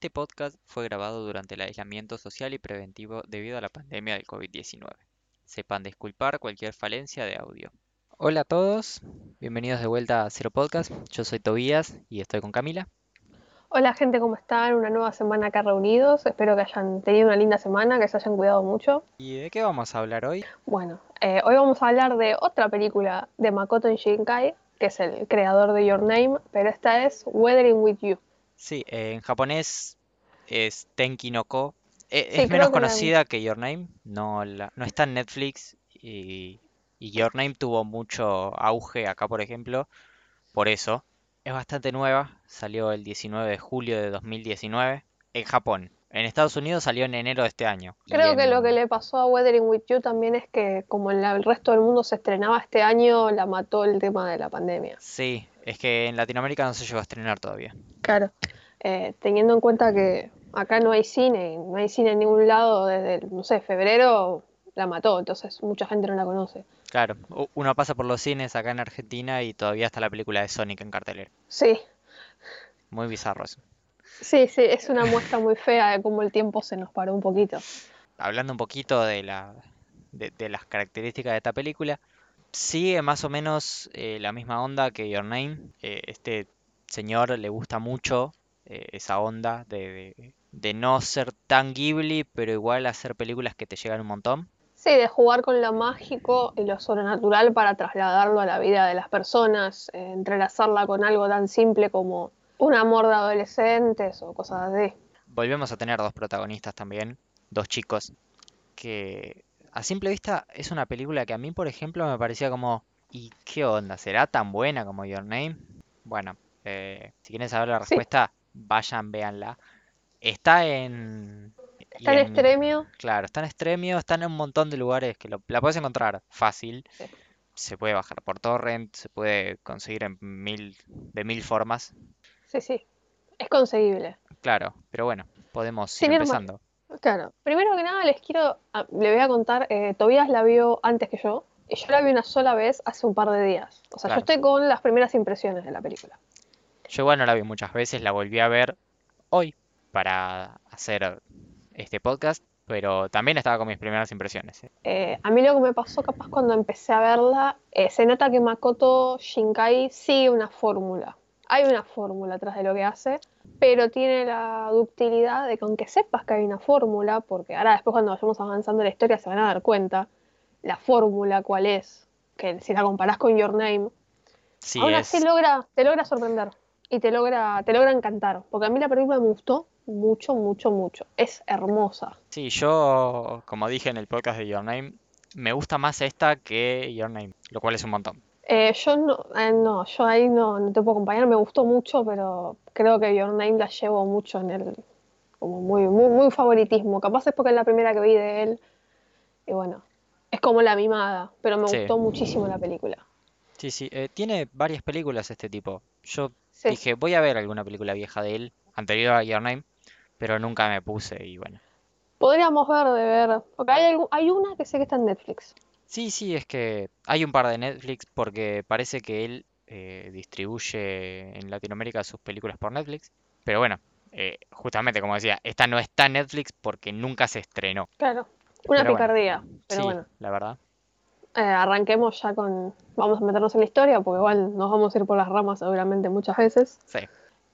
Este podcast fue grabado durante el aislamiento social y preventivo debido a la pandemia del COVID-19. Sepan disculpar cualquier falencia de audio. Hola a todos, bienvenidos de vuelta a Cero Podcast. Yo soy Tobías y estoy con Camila. Hola gente, ¿cómo están? Una nueva semana acá reunidos. Espero que hayan tenido una linda semana, que se hayan cuidado mucho. ¿Y de qué vamos a hablar hoy? Bueno, eh, hoy vamos a hablar de otra película de Makoto Shinkai, que es el creador de Your Name, pero esta es Weathering With You. Sí, eh, en japonés es Tenki no Ko. Eh, Sí, es menos que conocida que Your Name, no, la- no está en Netflix y, y Your Name tuvo mucho auge acá, por ejemplo, por eso. Es bastante nueva, salió el 19 de julio de 2019 en Japón. En Estados Unidos salió en enero de este año. Creo que lo que le pasó a Weathering With You también es que como en la- el resto del mundo se estrenaba este año, la mató el tema de la pandemia. Sí, es que en Latinoamérica no se llegó a estrenar todavía. Claro. Eh, teniendo en cuenta que acá no hay cine, no hay cine en ningún lado desde, el, no sé, febrero, la mató, entonces mucha gente no la conoce. Claro, uno pasa por los cines acá en Argentina y todavía está la película de Sonic en cartelera. Sí, Muy bizarro eso. sí, sí, es una muestra muy fea de cómo el tiempo se nos paró un poquito. hablando un poquito de la de, de las características de esta película, sigue más o menos eh, la misma onda que Your Name. Eh, este señor le gusta mucho eh, esa onda de, de- de no ser tan Ghibli, pero igual hacer películas que te llegan un montón. Sí, de jugar con lo mágico y lo sobrenatural para trasladarlo a la vida de las personas, entrelazarla con algo tan simple como un amor de adolescentes o cosas así. Volvemos a tener dos protagonistas también, dos chicos, que a simple vista es una película que a mí, por ejemplo, me parecía como, ¿y qué onda? ¿Será tan buena como Your Name? Bueno, eh, si quieren saber la Sí. respuesta, vayan, véanla. Está en... Está en en- extremio, Claro, está en Stremio, está en un montón de lugares que lo- la puedes encontrar fácil. Sí. Se puede bajar por torrent, se puede conseguir en mil, de mil formas. sí, sí, es conseguible. Claro, pero bueno, podemos ir empezando. Claro, primero que nada les quiero, ah, le voy a contar, eh, Tobías la vio antes que yo, y yo la vi una sola vez hace un par de días. O sea, Claro. yo estoy con las primeras impresiones de la película. Yo igual no la vi muchas veces, la volví a ver hoy para hacer este podcast, pero también estaba con mis primeras impresiones. ¿eh? Eh, a mí lo que me pasó capaz cuando empecé a verla, eh, se nota que Makoto Shinkai sigue una fórmula. Hay una fórmula atrás de lo que hace, pero tiene la ductilidad de que aunque sepas que hay una fórmula, porque ahora después cuando vayamos avanzando en la historia se van a dar cuenta la fórmula cuál es, que si la comparás con Your Name, Sí, aún es, así logra, te logra sorprender y te logra, te logra encantar, porque a mí la película me gustó mucho, mucho, mucho. Es hermosa. sí, yo, como dije en el podcast de Your Name, me gusta más esta que Your Name, lo cual es un montón. Eh, yo no, eh, no, yo ahí no, no te puedo acompañar, me gustó mucho, pero creo que Your Name la llevo mucho en el, como muy, muy, muy favoritismo. Capaz es porque es la primera que vi de él, y bueno, es como la mimada, pero me Sí. gustó muchísimo la película. Sí, sí, eh, tiene varias películas este tipo. Yo Sí. dije, voy a ver alguna película vieja de él, anterior a Your Name, pero nunca me puse y bueno. Podríamos ver de ver, porque hay, hay una que sé que está en Netflix. Sí, sí, es que hay un par de Netflix porque parece que él eh, distribuye en Latinoamérica sus películas por Netflix. Pero bueno, eh, justamente como decía, esta no está en Netflix porque nunca se estrenó. Claro, una Pero bueno, picardía, pero sí, bueno. la verdad. Eh, arranquemos ya con, vamos a meternos en la historia, porque igual nos vamos a ir por las ramas seguramente muchas veces. Sí,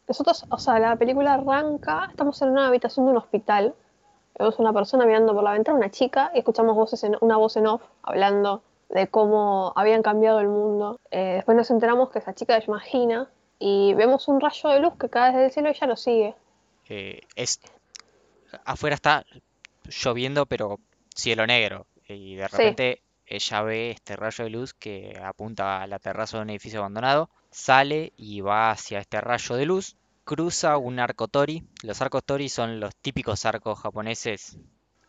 Nosotros, o sea, la película arranca, estamos en una habitación de un hospital, vemos una persona mirando por la ventana, una chica, y escuchamos voces en- una voz en off hablando de cómo habían cambiado el mundo. Eh, después nos enteramos que esa chica se llama Gina, y vemos un rayo de luz que cae desde el cielo y ella lo sigue. eh, es afuera está lloviendo pero cielo negro y de Sí. repente ella ve este rayo de luz que apunta a la terraza de un edificio abandonado, sale y va hacia este rayo de luz, cruza un arco tori. Los arcos tori son los típicos arcos japoneses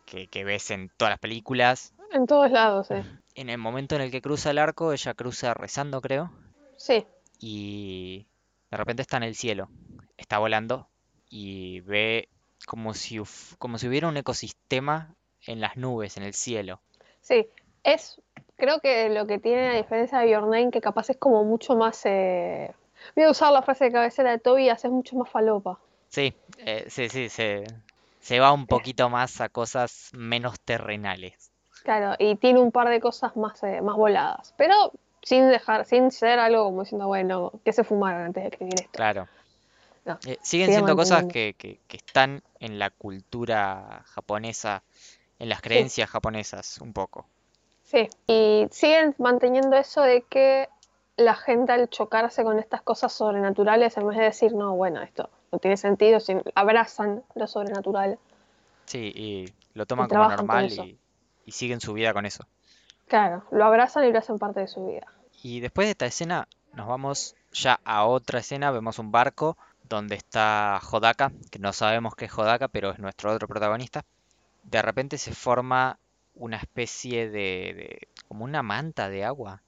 que, que ves en todas las películas. En todos lados, eh. En el momento en el que cruza el arco, ella cruza rezando, creo, Sí, y de repente está en el cielo, está volando y ve como si, como si hubiera un ecosistema en las nubes, en el cielo. sí. Es, creo que lo que tiene a diferencia de Your Name, que capaz es como mucho más... eh, Voy a usar la frase de cabecera de Tobias, es mucho más falopa. Sí, eh, sí, sí, se, se va un poquito más a cosas menos terrenales. Claro, y tiene un par de cosas más, eh, más voladas, pero sin dejar, sin ser algo como diciendo, bueno, que se fumaron antes de escribir esto. Claro. No, Eh, siguen sigue siendo cosas que- que están en la cultura japonesa, en las creencias japonesas, un poco. Sí, y siguen manteniendo eso de que la gente al chocarse con estas cosas sobrenaturales, en vez de decir, no, bueno, esto no tiene sentido, sin- abrazan lo sobrenatural. Sí, y lo toman como normal y, y siguen su vida con eso. Claro, lo abrazan y lo hacen parte de su vida. Y después de esta escena, nos vamos ya a otra escena. Vemos un barco donde está Hodaka, que no sabemos qué es Hodaka, pero es nuestro otro protagonista. De repente se forma una especie de, de- como una manta de agua,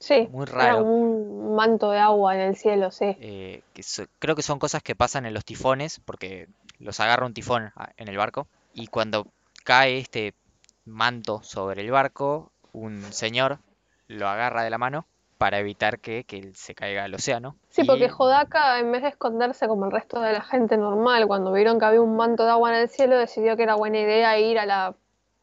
Sí, muy era raro. como un manto de agua en el cielo, sí. eh, que so- creo que son cosas que pasan en los tifones, porque los agarra un tifón en el barco. Y cuando cae este manto sobre el barco, un señor lo agarra de la mano para evitar que, que se caiga al océano. Sí, porque Y Hodaka, en vez de esconderse como el resto de la gente normal, cuando vieron que había un manto de agua en el cielo, decidió que era buena idea ir a la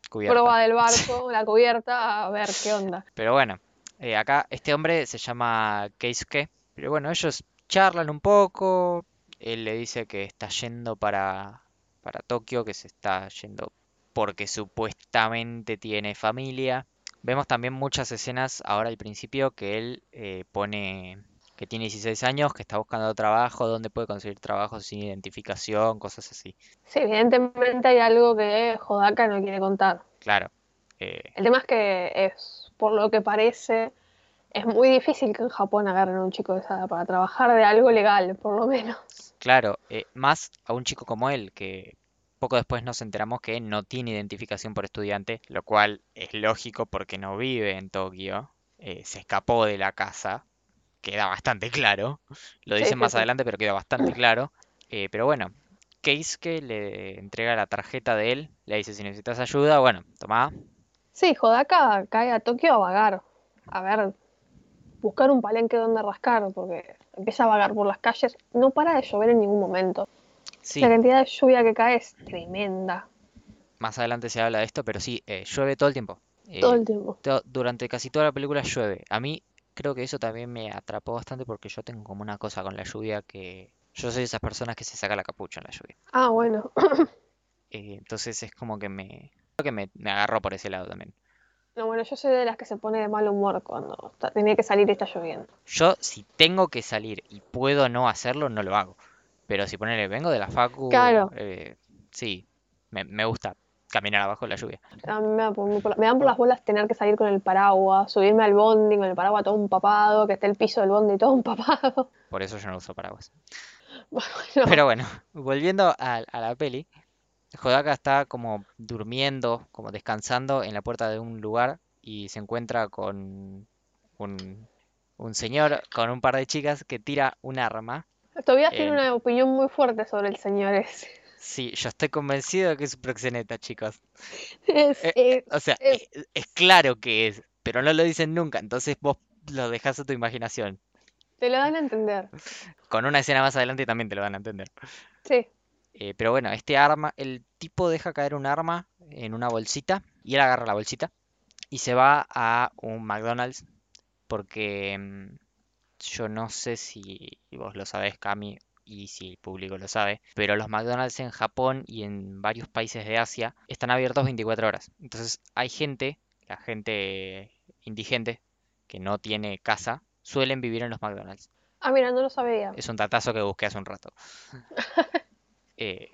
cubierta. proa del barco, la cubierta, a ver qué onda. Pero bueno, eh, acá este hombre se llama Keisuke. Pero bueno, ellos charlan un poco. Él le dice que está yendo para, para Tokio, que se está yendo porque supuestamente tiene familia. Vemos también muchas escenas ahora al principio que él eh, pone que tiene 16 años, que está buscando trabajo, dónde puede conseguir trabajo sin identificación, cosas así. Sí, evidentemente hay algo que Hodaka no quiere contar. Claro. eh, El tema es que es, por lo que parece, es muy difícil que en Japón agarren a un chico de esa edad para trabajar de algo legal, por lo menos. Claro, eh, más a un chico como él, que poco después nos enteramos que no tiene identificación por estudiante, lo cual es lógico porque no vive en Tokio, eh, se escapó de la casa, queda bastante claro, lo dicen sí, más sí. adelante, pero queda bastante claro. Eh, pero bueno, Keisuke le entrega la tarjeta de él, le dice si necesitas ayuda, bueno, toma, Sí, Hodaka cae a Tokio a vagar. A ver, buscar un palenque donde rascar, porque empieza a vagar por las calles. No para de llover en ningún momento. sí, La cantidad de lluvia que cae es tremenda. más adelante se habla de esto, pero sí, eh, llueve todo el tiempo. Eh, Todo el tiempo. durante casi toda la película llueve. A mí creo que eso también me atrapó bastante porque yo tengo como una cosa con la lluvia que yo soy de esas personas que se saca la capucha en la lluvia. Ah, bueno. Eh, entonces es como que me que me, me agarró por ese lado también. No, bueno, yo soy de las que se pone de mal humor cuando está- tiene que salir y está lloviendo. Yo si tengo que salir y puedo no hacerlo, no lo hago. Pero si ponele, vengo de la facu, Claro. eh, sí, me, me gusta caminar abajo de la lluvia. A mí me, da por- por- me dan por las bolas tener que salir con el paraguas, subirme al bondi con el paraguas todo empapado, que esté el piso del bondi todo empapado. Por eso yo no uso paraguas. Bueno, Pero bueno, volviendo a, a la peli, Hodaka está como durmiendo, como descansando en la puerta de un lugar y se encuentra con un, un señor con un par de chicas que tira un arma. Tobias tiene en- una opinión muy fuerte sobre el señor ese. Sí, yo estoy convencido de que es un proxeneta, chicos. Es, Eh, eh, O sea, es- es, es claro que es, pero no lo dicen nunca, entonces vos lo dejás a tu imaginación. te lo dan a entender. Con una escena más adelante también te lo van a entender. Sí, Eh, pero bueno, este arma, el tipo deja caer un arma en una bolsita y él agarra la bolsita y se va a un McDonald's porque mm, yo no sé si vos lo sabés, Cami, y si el público lo sabe, pero los McDonald's en Japón y en varios países de Asia están abiertos 24 horas. Entonces hay gente, la gente indigente que no tiene casa, suelen vivir en los McDonald's. ah, mira, no lo sabía. Es un datazo que busqué hace un rato. Eh,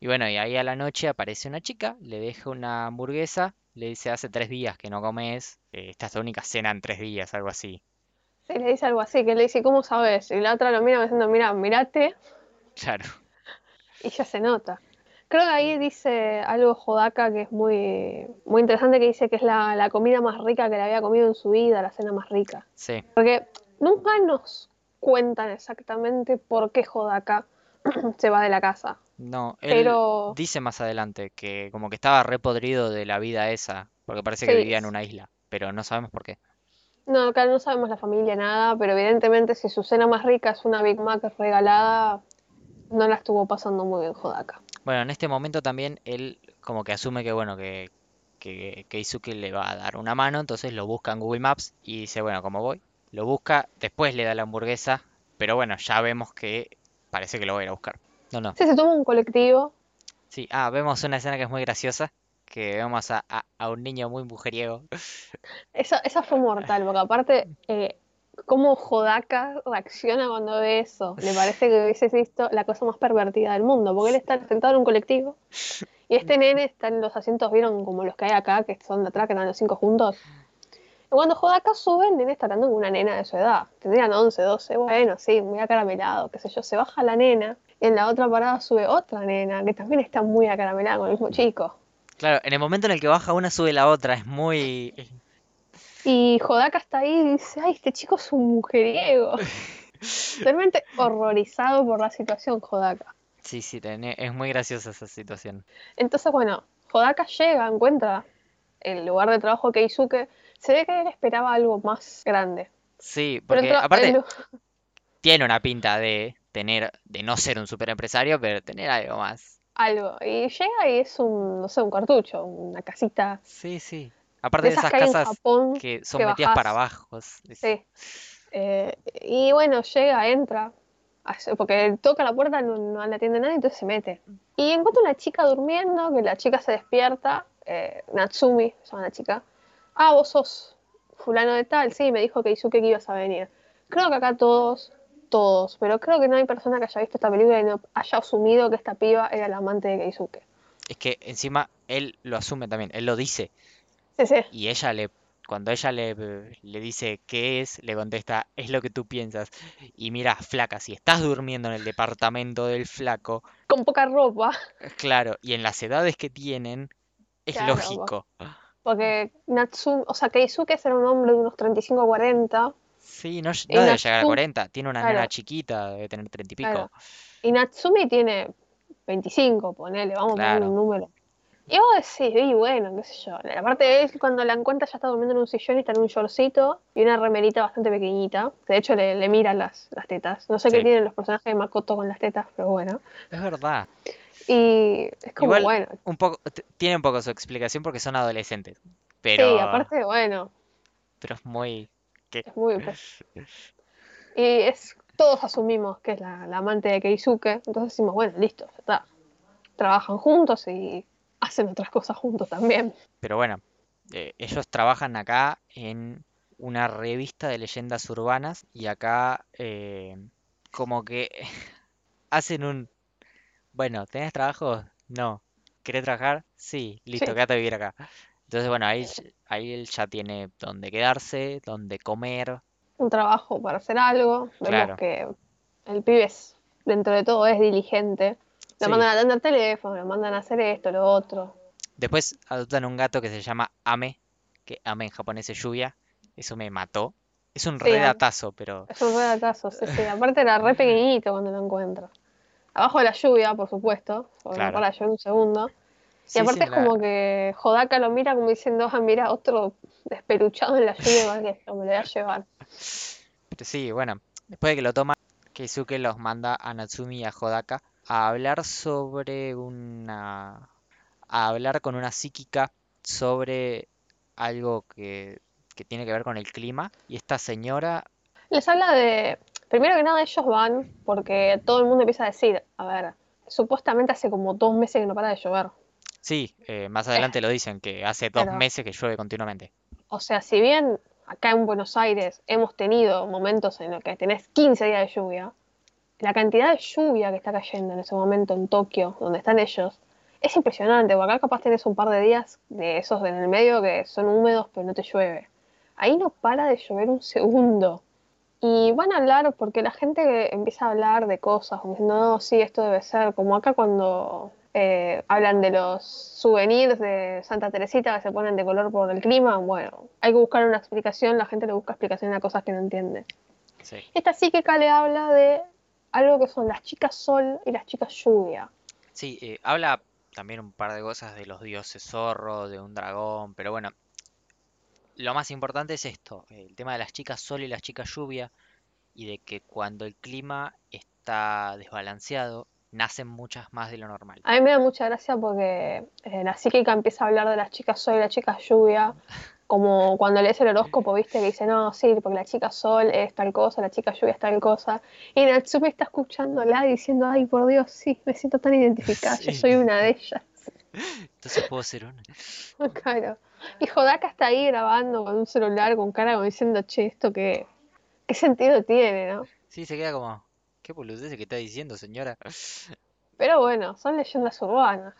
y bueno, y ahí a la noche aparece una chica, le deja una hamburguesa, le dice hace tres días que no comes, eh, esta es tu única cena en tres días, algo así. Sí, le dice algo así, que le dice, ¿cómo sabes? Y la otra lo mira diciendo, mira, mirate, Claro, y ya se nota. Creo que ahí dice algo Hodaka que es muy, muy interesante, que dice que es la, la comida más rica que le había comido en su vida, la cena más rica. sí, Porque nunca nos cuentan exactamente por qué Hodaka se va de la casa. no, él Pero dice más adelante que como que estaba repodrido de la vida esa, porque parece que Sí. vivía en una isla, pero no sabemos por qué. no, acá no sabemos la familia nada, pero evidentemente si su cena más rica es una Big Mac regalada, no la estuvo pasando muy bien Hodaka. Bueno, en este momento también él como que asume que, bueno, que, que Keisuke le va a dar una mano, entonces lo busca en Google Maps y dice, bueno, ¿cómo voy? Lo busca, después le da la hamburguesa, pero bueno, ya vemos que parece que lo va a ir a buscar. No, no. Sí, se toma un colectivo. Sí, ah, vemos una escena que es muy graciosa, que vemos a, a- a un niño muy mujeriego. Esa, esa fue mortal, porque aparte, eh, cómo Hodaka reacciona cuando ve eso. Le parece que hubiese visto la cosa más pervertida del mundo, porque él está sentado en un colectivo y este nene está en los asientos, ¿vieron? Como los que hay acá, que son de atrás, que están los cinco juntos. Cuando Hodaka sube, el nene está hablando con una nena de su edad. Tendrían 11, 12, bueno, sí, muy acaramelado, qué sé yo. Se baja la nena y en la otra parada sube otra nena, que también está muy acaramelada con el mismo chico. Claro, en el momento en el que baja una, sube la otra, es muy... Y Hodaka está ahí y dice, ay, este chico es un mujeriego. Realmente horrorizado por la situación Hodaka. Sí, sí, es muy graciosa esa situación. Entonces, bueno, Hodaka llega, encuentra el lugar de trabajo de Keisuke. Se ve que él esperaba algo más grande. Sí, porque aparte el tiene una pinta de tener, de no ser un super empresario, pero tener algo más. algo. Y llega y es un, no sé, un cartucho, una casita Sí, sí. Aparte de esas casas Japón. que son que metidas para abajo. Sí. Eh, y bueno, llega, entra, porque toca la puerta, no, no la atiende nadie, entonces se mete. Y encuentra una chica durmiendo, que la chica se despierta, eh, Natsumi, se llama la chica. Ah, vos sos fulano de tal, sí, me dijo que Izuke que ibas a venir. Creo que acá todos, todos, pero creo que no hay persona que haya visto esta película y no haya asumido que esta piba era la amante de Keisuke. Es que encima él lo asume también, él lo dice. Sí, sí. Y ella le, cuando ella le, le dice qué es, le contesta, es lo que tú piensas. Y mira, flaca, si estás durmiendo en el departamento del flaco, Con poca ropa, claro, y en las edades que tienen, es Claro, lógico. Porque Natsumi, o sea, Keisuke era un hombre de unos 35 o 40. Sí, no, no debe llegar a Natsu- 40, tiene una nena claro. chiquita, debe tener 30 y pico. Claro. Y Natsumi tiene 25, ponele, vamos a poner Claro. un número. Y vos decís, y bueno, qué sé yo. Aparte de él, cuando la encuentra ya está durmiendo en un sillón y está en un shortcito y una remerita bastante pequeñita. Que de hecho le, le mira las, las tetas. No sé qué tienen los personajes de Makoto con las tetas, pero bueno. Es verdad. Y es como, Igual, bueno, un poco, tiene un poco su explicación porque son adolescentes. Pero, sí, aparte, bueno, pero es muy... es muy... pues, y es, todos asumimos que es la, la amante de Keisuke, entonces decimos, bueno, listo, ya está. Trabajan juntos y hacen otras cosas juntos también. Pero bueno, eh, ellos trabajan acá en una revista de leyendas urbanas y acá eh, como que hacen un... Bueno, ¿tenés trabajo? No. ¿Querés trabajar? Sí, listo, Sí. quédate a vivir acá. Entonces, bueno, ahí, ahí él ya tiene donde quedarse, donde comer. un trabajo para hacer algo. Vemos Claro. que el pibe es, dentro de todo es diligente. Lo Sí. mandan a atender teléfono, lo mandan a hacer esto, lo otro. Después adoptan un gato que se llama Ame, que Ame en japonés es lluvia. Eso me mató. Es un Sí, re Ame. datazo, pero Es un redatazo, sí, sí. Aparte era re pequeñito cuando lo encuentra. Abajo de la lluvia, por supuesto, Claro. para llover un segundo. Y sí, aparte es la- como que Hodaka lo mira como diciendo, ah, mira, otro despeluchado en la lluvia, que yo, me lo voy a llevar. Pero sí, bueno, después de que lo toma, Keisuke los manda a Natsumi y a Hodaka a hablar sobre una... a hablar con una psíquica sobre algo que, que tiene que ver con el clima. Y esta señora, Les habla de. Primero que nada, ellos van porque todo el mundo empieza a decir: A ver, supuestamente hace como dos meses que no para de llover. sí, eh, más adelante lo dicen, que hace dos meses que llueve continuamente. O sea, si bien acá en Buenos Aires hemos tenido momentos en los que tenés 15 días de lluvia, la cantidad de lluvia que está cayendo en ese momento en Tokio, donde están ellos, es impresionante. Porque acá capaz tenés un par de días de esos en el medio que son húmedos pero no te llueve. Ahí no para de llover un segundo. Y van a hablar porque la gente empieza a hablar de cosas, como diciendo, no, sí, esto debe ser, como acá cuando eh, hablan de los souvenirs de Santa Teresita que se ponen de color por el clima, bueno, hay que buscar una explicación, la gente le busca explicación a cosas que no entiende. Sí. Esta psíquica le habla de algo que son las chicas sol y las chicas lluvia. Sí, eh, habla también un par de cosas de los dioses zorro, de un dragón, pero bueno, lo más importante es esto, el tema de las chicas sol y las chicas lluvia, y de que cuando el clima está desbalanceado, nacen muchas más de lo normal. A mí me da mucha gracia porque eh, la psíquica empieza a hablar de las chicas sol y la chica lluvia, como cuando lees el horóscopo, viste, que dice, no, sí, porque la chica sol es tal cosa, la chica lluvia es tal cosa. Y Natsumi está escuchándola diciendo, ay, por Dios, sí, me siento tan identificada, yo soy una de ellas. Entonces puedo ser una. Claro. Y Hodaka está ahí grabando con un celular, con cara como diciendo, che, esto qué, qué sentido tiene, ¿no? Sí, se queda como, ¿qué boludez que está diciendo, señora? Pero bueno, son leyendas urbanas.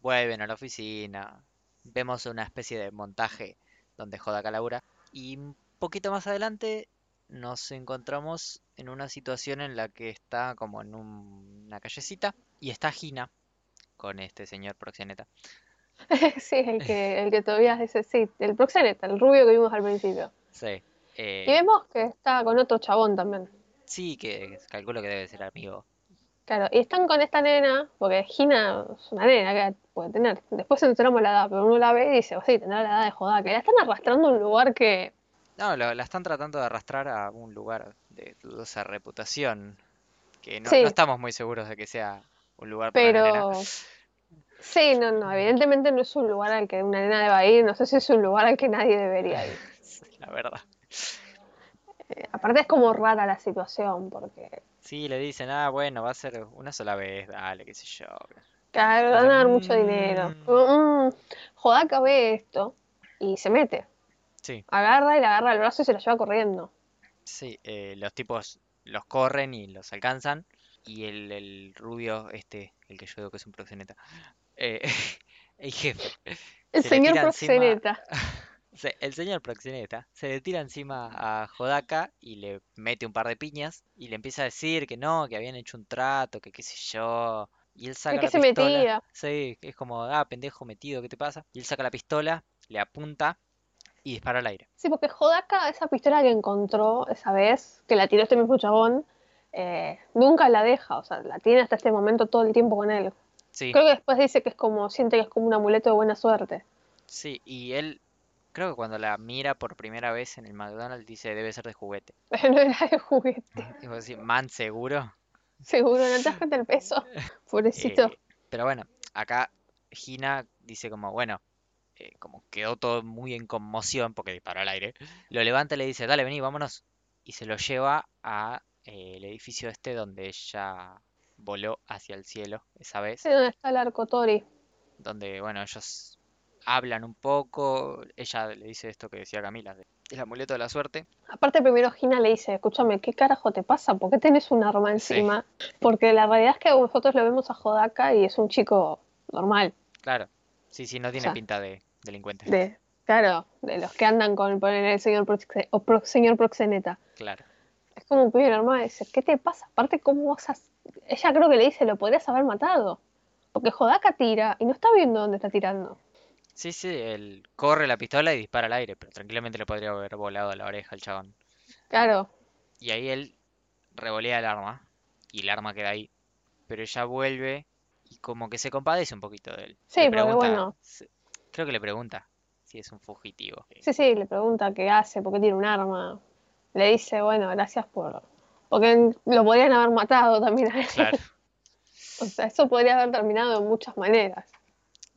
Vuelven a la oficina, vemos una especie de montaje donde Hodaka labura y un poquito más adelante nos encontramos en una situación en la que está como en un- una callecita y está Gina con este señor proxeneta. Sí, el que, el que todavía dice, sí, el proxeneta, el rubio que vimos al principio. Sí, Y eh, vemos que está con otro chabón también. sí que calculo que debe ser amigo. Claro, y están con esta nena, porque Gina es una nena que puede tener. Después enteramos la edad, pero uno la ve y dice, oh, sí, tendrá la edad de joda, que la están arrastrando a un lugar que. No, lo- la están tratando de arrastrar a un lugar de dudosa reputación, que no, Sí. no estamos muy seguros de que sea un lugar para una nena. Pero. Sí, no, no, evidentemente no es un lugar al que una nena deba ir, no sé si es un lugar al que nadie debería ir. La verdad. Eh, aparte es como rara la situación, porque. Sí, le dicen, ah, bueno, va a ser una sola vez, dale, qué sé yo. Claro, van a dar mucho Mm. dinero. Mm, Jodaka ve esto y se mete. Sí, Agarra y le agarra el brazo y se lo lleva corriendo. sí, eh, los tipos los corren y los alcanzan. Y el, el rubio, este, el que yo digo que es un proxeneta, eh, el jefe, El se señor encima, proxeneta. se- el señor proxeneta, se le tira encima a Hodaka y le mete un par de piñas y le empieza a decir que no, que habían hecho un trato, que qué sé yo. Y él saca ¿De qué la se pistola. metía? Sí, es como, ah, pendejo metido, ¿qué te pasa? Y él saca la pistola, le apunta y dispara al aire. Sí, porque Jodaka, esa pistola que encontró esa vez, que la tiró este mismo chabón, eh, nunca la deja, o sea, la tiene hasta este momento todo el tiempo con él. Sí, Creo que después dice que es como, siente que es como un amuleto de buena suerte. sí, y él, creo que cuando la mira por primera vez en el McDonald's dice, debe ser de juguete. Pero no era de juguete, Y vos decís, man, seguro. seguro, no te das cuenta el peso. Pobrecito. Eh, pero bueno, acá Gina dice como, bueno, eh, como quedó todo muy en conmoción porque disparó al aire. Lo levanta y le dice, dale, vení, vámonos. Y se lo lleva a eh, el edificio este donde ella voló hacia el cielo esa vez. Sé dónde está el arco Tori. donde, bueno, ellos hablan un poco, ella le dice esto que decía Camila, el amuleto de la suerte. Aparte primero Gina le dice, escúchame, ¿qué carajo te pasa? ¿Por qué tenés un arma Sí. encima? Porque la realidad es que nosotros lo vemos a Jodaka y es un chico normal. Claro, sí, sí, no tiene sea, pinta de delincuente. De, claro, de los que andan con poner el señor, o pro- señor proxeneta. Claro, Es como un pibe normal, dice, ¿qué te pasa? Aparte, ¿cómo vas a...? Ella creo que le dice, lo podrías haber matado. Porque Jodaka tira y no está viendo dónde está tirando. Sí, sí, él corre la pistola y dispara al aire, pero tranquilamente le podría haber volado a la oreja al chabón. Claro, Y ahí él revolea el arma, y el arma queda ahí, pero ella vuelve y como que se compadece un poquito de él. Sí, Le porque pregunta, bueno. creo que le pregunta si es un fugitivo. sí, sí, le pregunta qué hace, por qué tiene un arma. Le dice, bueno, gracias por... Porque lo podrían haber matado también a él. Claro. O sea, eso podría haber terminado de muchas maneras.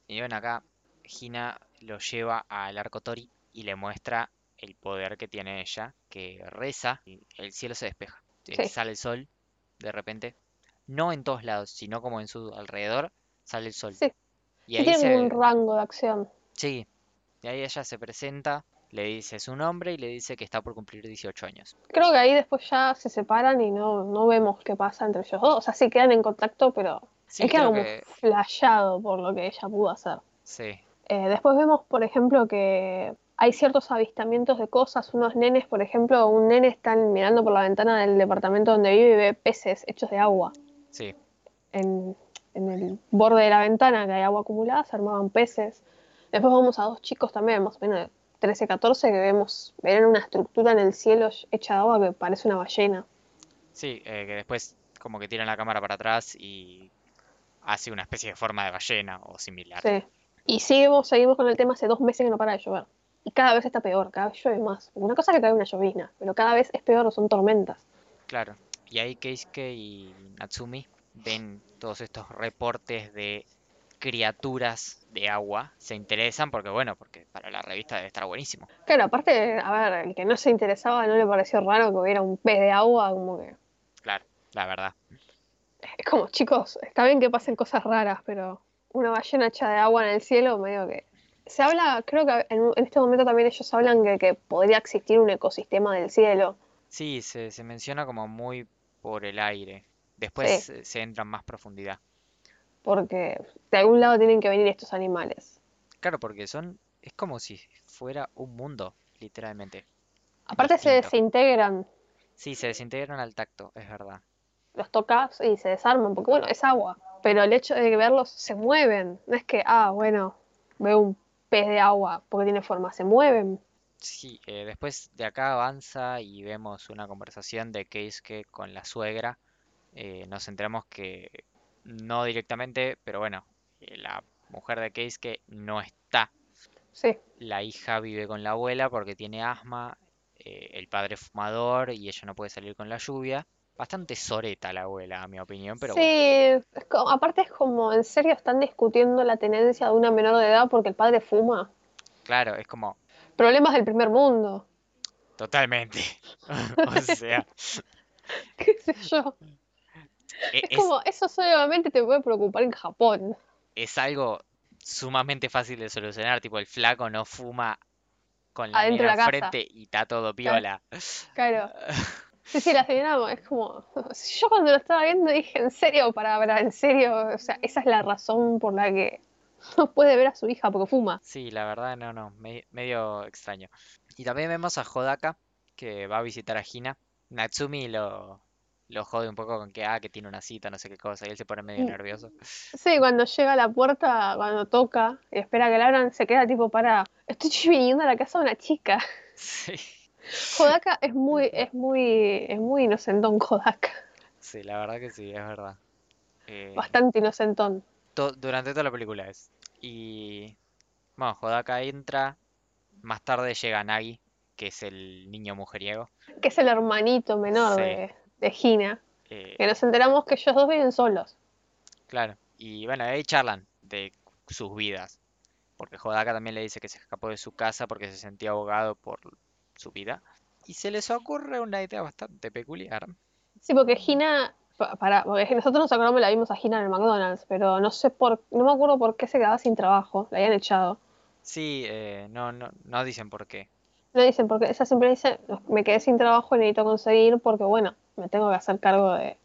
Y ven acá, Gina lo lleva al arco Tori y le muestra el poder que tiene ella, que reza y el cielo se despeja. Eh, Sí. Sale el sol de repente, no en todos lados, sino como en su alrededor, sale el sol. Sí, Y ahí tiene se, un rango de acción. sí, y ahí ella se presenta, le dice su nombre y le dice que está por cumplir 18 años. Creo que ahí después ya se separan y no, no vemos qué pasa entre ellos dos. O sea, sí quedan en contacto, pero Sí, queda creo como que flashado por lo que ella pudo hacer. sí, Eh, después vemos, por ejemplo, que hay ciertos avistamientos de cosas. Unos nenes, por ejemplo, un nene está mirando por la ventana del departamento donde vive y ve peces hechos de agua. sí, En, en el borde de la ventana que hay agua acumulada, se armaban peces. Después vamos a dos chicos también, más o menos de 13, 14, que vemos, ven una estructura en el cielo hecha de agua que parece una ballena. sí, eh, que después como que tiran la cámara para atrás y hace una especie de forma de ballena o similar. Sí. Y seguimos, seguimos con el tema hace dos meses que no para de llover. Y cada vez está peor, cada vez llueve más. Una cosa es que cae una llovizna, pero cada vez es peor, son tormentas. Claro. Y ahí Keisuke y Natsumi ven todos estos reportes de criaturas de agua, se interesan porque, bueno, porque para la revista debe estar buenísimo. Claro, aparte, a ver, el que no se interesaba no le pareció raro que hubiera un pez de agua, como que. Claro, la verdad. Es como, chicos, está bien que pasen cosas raras, pero una ballena hecha de agua en el cielo, medio que. Se habla, creo que en, en este momento también ellos hablan que, que podría existir un ecosistema del cielo. Sí, se, se menciona como muy por el aire. Después Sí. se entra en más profundidad. porque de algún lado tienen que venir estos animales. Claro, porque son, es como si fuera un mundo, literalmente. Aparte se desintegran, Sí, se desintegran al tacto, es verdad. los tocas y se desarman, porque bueno, es agua, pero el hecho de verlos se mueven, no es que, ah, bueno, veo un pez de agua porque tiene forma, se mueven. Sí, eh, después de acá avanza y vemos una conversación de Keisuke con la suegra. Eh, nos enteramos que no directamente, pero bueno, eh, la mujer de Keisuke no está. Sí, La hija vive con la abuela porque tiene asma, el padre es fumador y ella no puede salir con la lluvia. Bastante soreta la abuela, a mi opinión, pero sí, bueno, es co- aparte es como, en serio están discutiendo la tenencia de una menor de edad porque el padre fuma. claro, es como Problemas del primer mundo, totalmente. O sea, qué sé yo. e- Es es, como, eso solamente te puede preocupar en Japón. es algo sumamente fácil de solucionar, tipo el flaco no fuma con la Adentro la casa. enfrente y está todo Claro. piola. Claro. Sí, sí, la señora es como. Yo cuando lo estaba viendo dije, en serio, para, para, en serio. O sea, esa es la razón por la que no puede ver a su hija porque fuma. Sí, la verdad, no, no, me- medio extraño. Y también vemos a Hodaka, que va a visitar a Hina. Natsumi lo, lo jode un poco con que, ah, que tiene una cita, no sé qué cosa, y él se pone medio nervioso. Sí, cuando llega a la puerta, cuando toca y espera que la abran, se queda tipo para. Estoy viniendo a la casa de una chica. Sí, Hodaka es muy, es muy, es muy inocentón, Hodaka. sí, la verdad que sí, es verdad. Eh, Bastante inocentón. to- durante toda la película es. Y bueno, Hodaka entra, más tarde llega Nagi, que es el niño mujeriego. Que es el hermanito menor Sí. de, de Hina. eh, Que nos enteramos que ellos dos viven solos. Claro, y bueno, ahí charlan de sus vidas, porque Hodaka también le dice que se escapó de su casa porque se sentía ahogado por su vida, y se les ocurre una idea bastante peculiar. Sí, porque Gina, pa- para, porque nosotros nos acordamos la vimos a Gina en el McDonald's, pero no sé por, no me acuerdo por qué se quedaba sin trabajo, la habían echado. Sí, eh, no, no, no dicen por qué. No dicen, porque ella siempre dice, "No, me quedé sin trabajo y necesito conseguir porque, bueno, me tengo que hacer cargo de,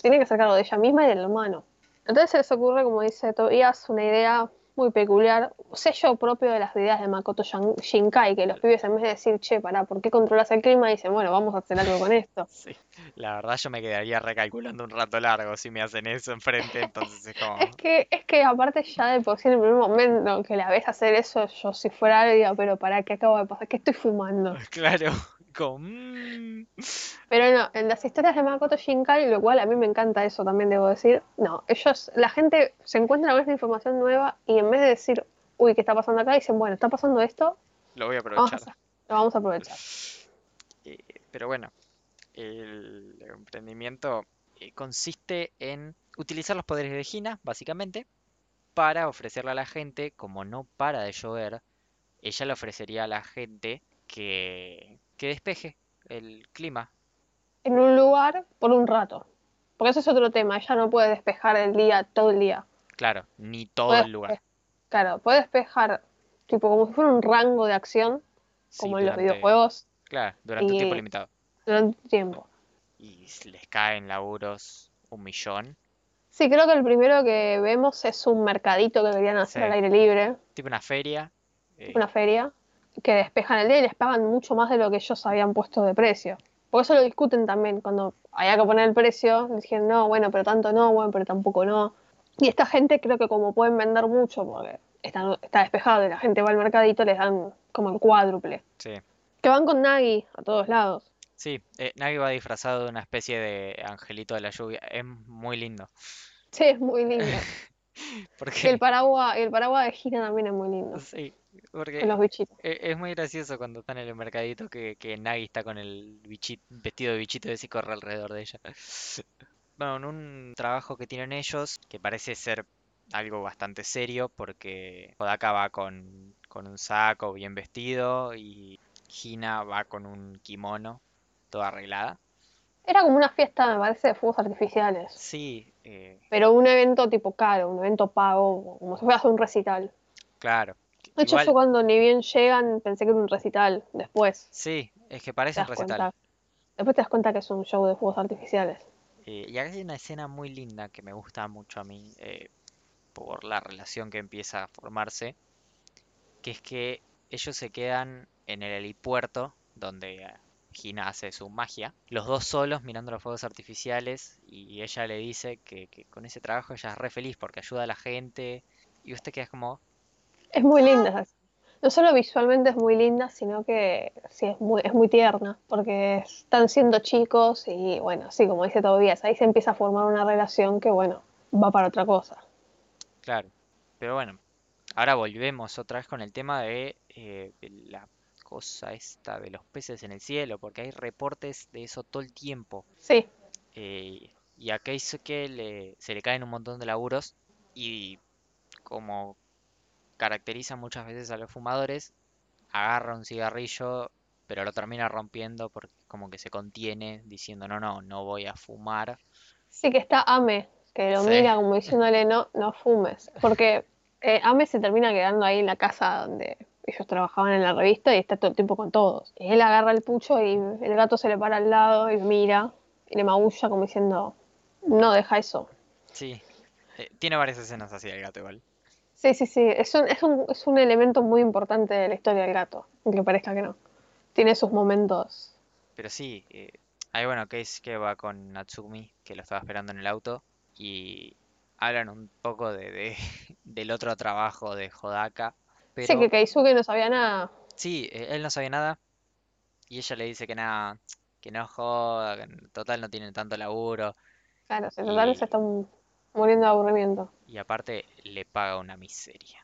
tiene que hacer cargo de ella misma y del hermano. Entonces se les ocurre, como dice Tobias, una idea muy peculiar, sello propio de las ideas de Makoto Shinkai, que los pibes en vez de decir, che, pará, ¿por qué controlas el clima? Dicen, bueno, vamos a hacer algo con esto. Sí, la verdad yo me quedaría recalculando un rato largo si me hacen eso enfrente, entonces es como... Es que, es que aparte ya de por sí en el primer momento que la ves hacer eso, yo si fuera alguien digo, pero para qué acabo de pasar, ¿qué estoy fumando? Claro, como... mm, Pero no, en las historias de Makoto Shinkai, lo cual a mí me encanta eso también debo decir, no, ellos, la gente se encuentra con esta información nueva y en vez de decir, uy, ¿qué está pasando acá? Dicen, bueno, está pasando esto, lo voy a vamos a aprovechar. lo vamos a aprovechar. Eh, pero bueno, el emprendimiento eh, consiste en utilizar los poderes de Gina, básicamente, para ofrecerle a la gente, como no para de llover, ella le ofrecería a la gente que, que despeje el clima. En un lugar por un rato, porque eso es otro tema, ella no puede despejar el día todo el día. Claro, ni todo Puede el lugar. Claro, puede despejar, tipo como si fuera un rango de acción, Sí, como en los videojuegos, Claro, durante un tiempo limitado. durante un tiempo. Y les caen laburos un millón. Sí, creo que el primero que vemos es un mercadito que querían hacer Sí. al aire libre, Tipo una feria. eh, una feria, que despejan el día y les pagan mucho más de lo que ellos habían puesto de precio. Por eso lo discuten también, cuando había que poner el precio, dijeron, no, bueno, pero tanto no, bueno, pero tampoco no. Y esta gente creo que como pueden vender mucho, porque está, está despejado y la gente va al mercadito, les dan como el cuádruple. sí. Que van con Nagi a todos lados. Sí, eh, Nagi va disfrazado de una especie de angelito de la lluvia. Es muy lindo. Sí, es muy lindo. Porque, el paraguas, el paraguas de Gina también es muy lindo. sí, porque los bichitos. e- es muy gracioso cuando está en el mercadito que, que Nagi está con el bichito, vestido de bichito y se corre alrededor de ella. Bueno, en un trabajo que tienen ellos, que parece ser algo bastante serio, porque Hodaka va con, con un saco bien vestido y Hina va con un kimono, toda arreglada. Era como una fiesta, me parece, de fuegos artificiales. Sí, eh, Pero un evento tipo caro, un evento pago, como si fuera un recital. claro. De hecho, Igual- yo cuando ni bien llegan pensé que era un recital. Después Sí, es que parece un recital. cuenta. Después te das cuenta que es un show de fuegos artificiales. Eh, y acá hay una escena muy linda que me gusta mucho a mí eh, por la relación que empieza a formarse, que es que ellos se quedan en el helipuerto donde eh, Gina hace su magia, los dos solos mirando los fuegos artificiales y ella le dice que, que con ese trabajo ella es re feliz porque ayuda a la gente y usted queda como, Es muy linda esa escena. No solo visualmente es muy linda, sino que sí es muy, es muy tierna, porque están siendo chicos y bueno, sí, como dice Tobias, ahí se empieza a formar una relación que bueno, va para otra cosa. claro, pero bueno, ahora volvemos otra vez con el tema de, eh, la cosa esta de los peces en el cielo, porque hay reportes de eso todo el tiempo. Sí, Eh, y a Keisuke le, se le caen un montón de laburos y como caracteriza muchas veces a los fumadores, agarra un cigarrillo pero lo termina rompiendo porque como que se contiene diciendo no, no, no voy a fumar. sí que está Ame, que lo Sí. mira como diciéndole no, no fumes, porque eh, Ame se termina quedando ahí en la casa donde ellos trabajaban en la revista y está todo el tiempo con todos. Y él agarra el pucho y el gato se le para al lado y lo mira y le maulla como diciendo no deja eso. Sí, eh, tiene varias escenas así el gato igual. Sí, sí, sí. Es un, es un, es un elemento muy importante de la historia del gato, aunque parezca que no. Tiene sus momentos. Pero sí, eh, ahí bueno, Keisuke va con Natsumi, que lo estaba esperando en el auto, y hablan un poco de, de- del otro trabajo de Hodaka. Sí, Pero que Keisuke no sabía nada. sí, eh, él no sabía nada, y ella le dice que nada, que no joda, que en total no tiene tanto laburo, Claro, si total se están muriendo de aburrimiento. Y aparte le paga una miseria.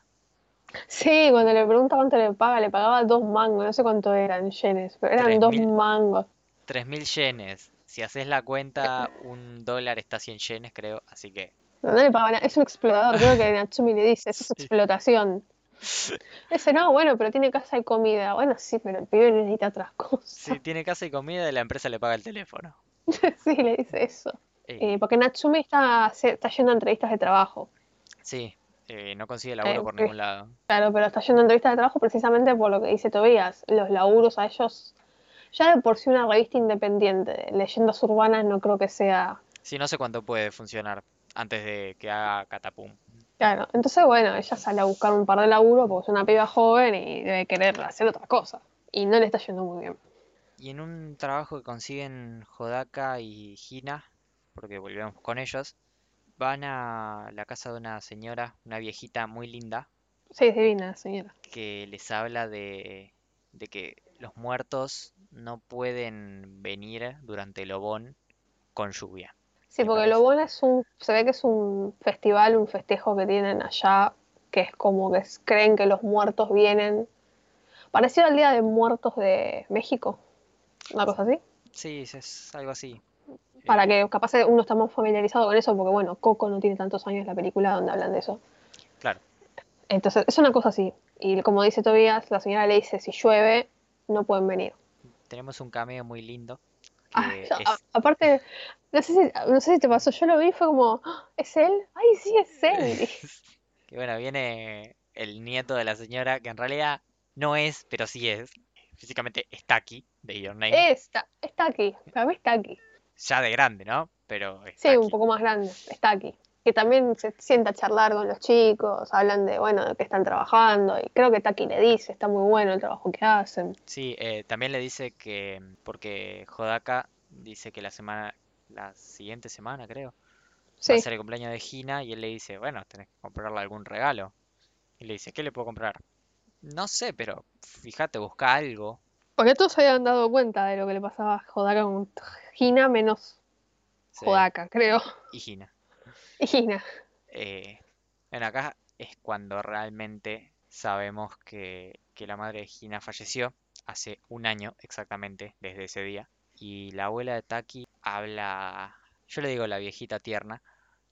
Sí, cuando le pregunta cuánto le paga, le pagaba dos mangos, no sé cuánto eran yenes, pero eran dos mil, mangos. tres mil yenes. Si haces la cuenta, un dólar está a 100 yenes, creo, así que No, no le pagaba nada, es un explorador, creo que Natsumi le dice, eso es sí. explotación. Dice, no, bueno, pero tiene casa y comida. Bueno, sí, pero el pibe necesita otras cosas. Si tiene casa y comida, la empresa le paga el teléfono. Sí, le dice eso. Eh, porque Natsumi está, está yendo a entrevistas de trabajo. Sí, eh, no consigue Eh, laburo por porque- ningún lado. Claro, pero está yendo a entrevistas de trabajo precisamente por lo que dice Tobías. Los laburos a ellos, ya de por sí una revista independiente, de leyendas urbanas, no creo que sea. Sí, no sé cuánto puede funcionar antes de que haga catapum. Claro, entonces bueno, ella sale a buscar un par de laburos porque es una piba joven y debe querer hacer otra cosa. Y no le está yendo muy bien. Y en un trabajo que consiguen Hodaka y Hina, porque volvemos con ellos, van a la casa de una señora, una viejita muy linda, Sí, es divina, señora. que les habla de, de que los muertos no pueden venir durante el Obón con lluvia, Sí, porque lo bueno es un, se ve que es un festival, un festejo que tienen allá, que es como que creen que los muertos vienen, parecido al Día de Muertos de México, una cosa así, Sí, es algo así. Para que capaz uno está más familiarizado con eso, porque bueno, Coco no tiene tantos años la película donde hablan de eso. claro, Entonces, es una cosa así. Y como dice Tobías, la señora le dice, si llueve, no pueden venir. tenemos un cameo muy lindo, Ah, a- aparte, no sé, si, no sé si te pasó, yo lo vi y fue como, "Ah, ¿es él? ¡Ay, sí, es él! que bueno, viene el nieto de la señora, que en realidad no es, pero sí es. Físicamente está aquí, de Your Name. Está, está aquí, para mí está aquí. Ya de grande, ¿no? Pero Sí, un poco más grande, está aquí. Que también se sienta a charlar con los chicos, hablan de, bueno, de que están trabajando, y creo que Taki le dice, está muy bueno el trabajo que hacen. Sí, eh, también le dice que, porque Hodaka dice que la semana, la siguiente semana creo, va a ser el cumpleaños de Hina y él le dice, bueno, tenés que comprarle algún regalo. Y le dice, ¿qué le puedo comprar? No sé, pero fíjate, busca algo. Porque todos se habían dado cuenta de lo que le pasaba a Hodaka con Hina, menos Sí, Hodaka, creo. y Hina. Y Hina. Eh, bueno, acá es cuando realmente sabemos que, que la madre de Hina falleció hace un año exactamente desde ese día. Y la abuela de Taki habla yo le digo la viejita tierna,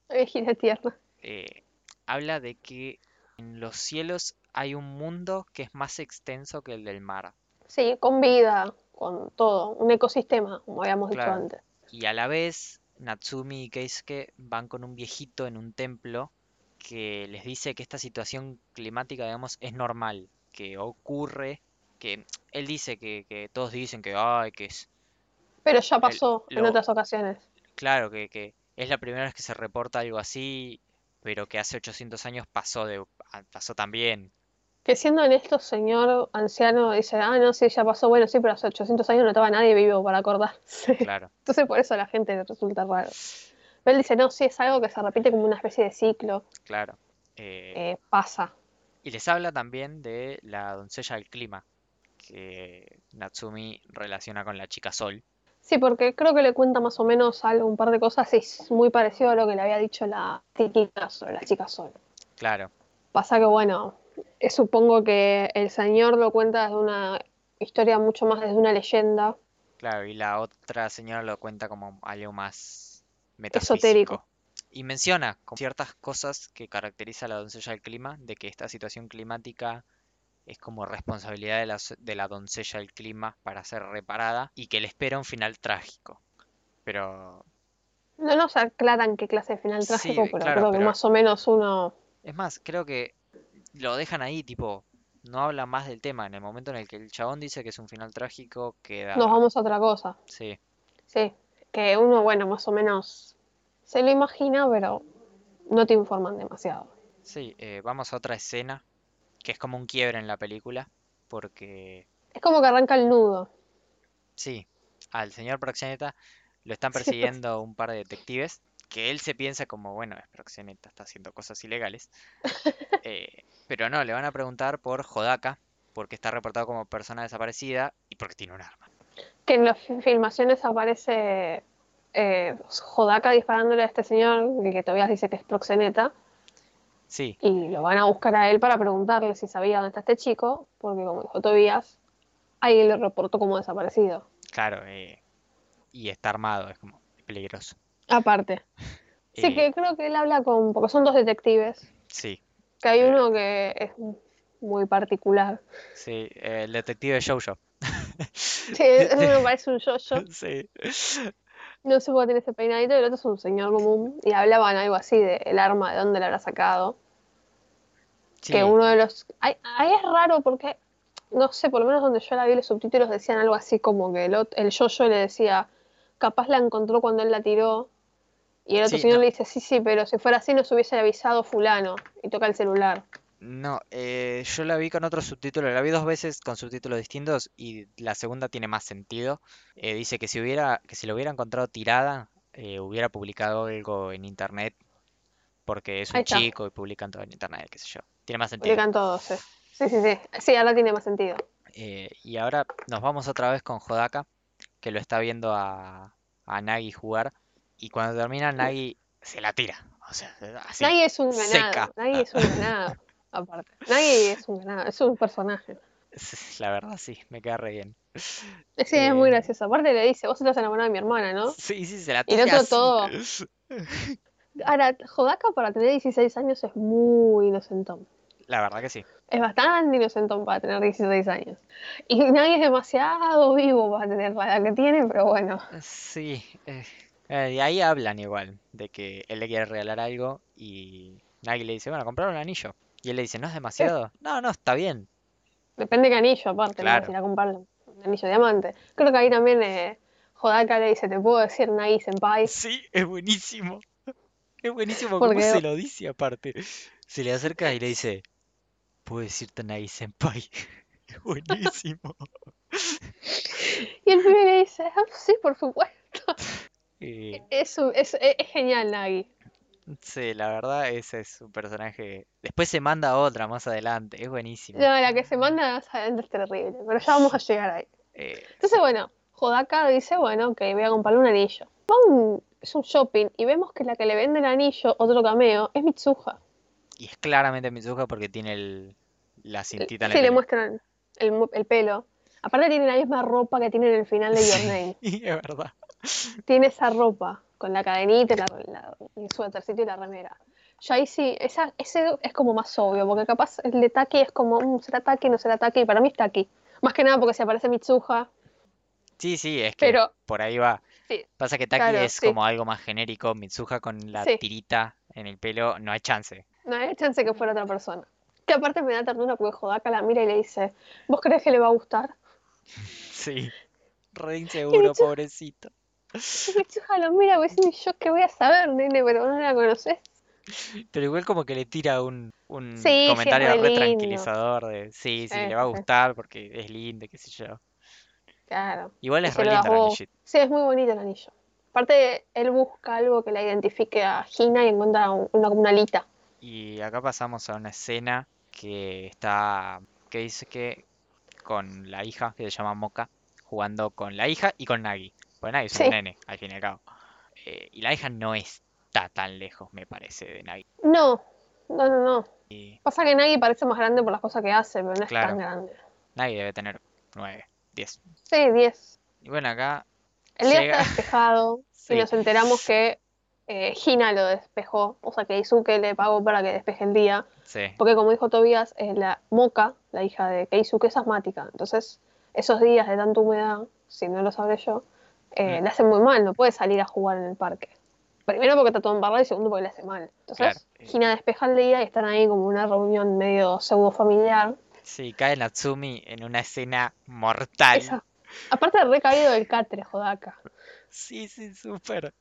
Viejita tierna. eh, habla de que en los cielos hay un mundo que es más extenso que el del mar. Sí, con vida, con todo, un ecosistema, como habíamos dicho antes. Y a la vez, Natsumi y Keisuke van con un viejito en un templo que les dice que esta situación climática, digamos, es normal, que ocurre, que él dice que, que todos dicen que, ay, que es, Pero ya el- pasó en otras ocasiones. claro, que, que es la primera vez que se reporta algo así, pero que hace 800 años pasó de, pasó también, Que siendo honesto, señor anciano dice, ah, no, sí, ya pasó, bueno, sí, pero hace 800 años no estaba nadie vivo para acordarse. claro. Entonces por eso a la gente le resulta raro. Pero él dice, no, sí, es algo que se repite como una especie de ciclo, Claro. Eh, eh, pasa. y les habla también de la doncella del clima, que Natsumi relaciona con la chica sol. Sí, porque creo que le cuenta más o menos algo, un par de cosas, y es muy parecido a lo que le había dicho la chiquita sobre la chica sol. Claro, Pasa que, bueno, supongo que el señor lo cuenta desde una historia mucho más desde una leyenda claro, y la otra señora lo cuenta como algo más esotérico. metafísico. Y menciona ciertas cosas que caracteriza a la doncella del clima, de que esta situación climática es como responsabilidad de la, de la doncella del clima para ser reparada y que le espera un final trágico. Pero No nos aclaran qué clase de final sí, trágico, pero claro, creo que pero más o menos uno... es más, creo que lo dejan ahí, tipo, no habla más del tema. En el momento en el que el chabón dice que es un final trágico, Nos queda... vamos a otra cosa. Sí, Sí, que uno, bueno, más o menos se lo imagina, pero no te informan demasiado. sí, eh, vamos a otra escena que es como un quiebre en la película, porque Es como que arranca el nudo. sí, al señor Proxeneta lo están persiguiendo un par de detectives, que él se piensa como, bueno, es Proxeneta, está haciendo cosas ilegales, eh, pero no, le van a preguntar por Hodaka, porque está reportado como persona desaparecida y porque tiene un arma. Que en las fi- filmaciones aparece eh, Hodaka disparándole a este señor, que, Tobias dice que es proxeneta, Sí, y lo van a buscar a él para preguntarle si sabía dónde está este chico, porque como dijo Tobias, alguien le reportó como desaparecido. claro, eh, y está armado, es como peligroso. Aparte. Sí, Eh, que creo que él habla con, porque son dos detectives, sí, que hay uno que es muy particular. sí, el detective Jojo. Sí, eso me parece un yo-yo. Sí, No sé por qué tiene ese peinadito y el otro es un señor común. Y hablaban algo así del arma, de dónde la habrá sacado. Que uno de los... Ahí, ahí es raro porque, no sé, por lo menos donde yo la vi los subtítulos decían algo así como que el, el yo-yo le decía, capaz la encontró cuando él la tiró. Y el otro sí, señor no, le dice, sí, sí, pero si fuera así nos hubiese avisado fulano. Y toca el celular. no, eh, yo la vi con otro subtítulo, la vi dos veces con subtítulos distintos y la segunda tiene más sentido. Eh, dice que si hubiera, que si lo hubiera encontrado tirada, eh, hubiera publicado algo en internet, porque es un chico y publican todo en internet, qué sé yo. Tiene más sentido. explican todos. Sí, sí, sí. Sí, Sí, ahora tiene más sentido. Eh, y ahora nos vamos otra vez con Hodaka, que lo está viendo a, a Nagi jugar, y cuando termina Nagi se la tira, o sea, así, Nagi es un seca. ganado. Nagi es un ganado. Aparte. Nagi es un ganado. Es un personaje. La verdad sí, me queda re bien. Sí, es muy Eh, gracioso. Aparte le dice, vos estás enamorado de mi hermana, ¿no? sí, sí, se la Y el tira otro así. todo. Ahora, Hodaka para tener 16 años es muy inocentón. La verdad que sí. Es bastante inocentón para tener 16 años. Y nadie es demasiado vivo para tener la edad que tiene, pero bueno. Sí, eh, eh, y ahí hablan igual, de que él le quiere regalar algo y Nagi le dice, bueno, comprar un anillo. Y él le dice, ¿no es demasiado? No, no, está bien. Depende qué anillo, aparte, ¿no? Claro. Si ir a comprarle un anillo de diamante. Creo que ahí también eh, Hodaka le dice, ¿te puedo decir Nagi Senpai? Sí, es buenísimo. Es buenísimo cómo Porque se lo dice aparte. Se le acerca y le dice, puedo decirte Nagi Senpai. Es buenísimo. Y el pibe le dice, "Ah, sí, por supuesto. Eh, Es, genial Nagi. sí, la verdad, ese es un personaje. Después se manda otra más adelante, es buenísimo. No, la que se manda más adentro es terrible, pero ya vamos a llegar ahí. Eh, Entonces, bueno, Hodaka dice, bueno, ok, voy a comprarle un anillo. Va a un- es un shopping y vemos que la que le vende el anillo, otro cameo, es Mitsuha. y es claramente Mitsuha porque tiene el, la cintita en Sí, el le pelo. muestran el, el pelo. Aparte tiene la misma ropa que tiene en el final de Your Name. Sí, es verdad. Tiene esa ropa, con la cadenita y, la, la- y el suétercito y la remera. Yo ahí sí, esa, ese es como más obvio, porque capaz el de Taki es como, mm, ¿será Taki? ¿No será Taki? Y para mí es Taki. Más que nada porque se aparece Mitsuha, Sí, sí, es que pero por ahí va. sí, Pasa que Taki claro, es sí. como algo más genérico, Mitsuha con la Sí. tirita en el pelo, no hay chance. no hay chance que fuera otra persona. Que aparte me da ternura porque Jodaka la mira y le dice, ¿vos crees que le va a gustar? Sí, re inseguro, pobrecito. Mira yo qué voy a saber, nene, pero no la conoces. Pero igual como que le tira un, un Sí, comentario re re lindo. tranquilizador de sí, sí, le va a gustar porque es lindo, qué sé yo. Claro. Igual es re el vos. anillo. Sí, es muy bonito el anillo. Aparte, él busca algo que la identifique a Hina y encuentra un- una, una alita. Y acá pasamos a una escena que está, que dice que con la hija, que se llama Moka, jugando con la hija y con Nagi. Pues Nagi es un Sí. nene, al fin y al cabo. Eh, y la hija no está tan lejos, me parece, de Nagi. No, no, no, no. Y Pasa que Nagi parece más grande por las cosas que hace, pero no es tan grande. Nagi debe tener 9, 10. Sí, 10. Y bueno, acá El día llega... está despejado Sí. y nos enteramos que eh, Hina lo despejó, o sea que Izuke le pagó para que despeje el día, Sí, porque como dijo Tobias, eh, la Moka, la hija de Keisuke, es asmática. Entonces, esos días de tanta humedad, si no lo sabré yo, eh, Mm. le hacen muy mal, no puede salir a jugar en el parque. Primero porque está todo embarrado y segundo porque le hace mal. Entonces, Claro. Hina despeja el día y están ahí como una reunión medio pseudo familiar. sí, cae Natsumi en una escena mortal. Aparte de recaído del catre, Jodaka. Sí, sí, súper.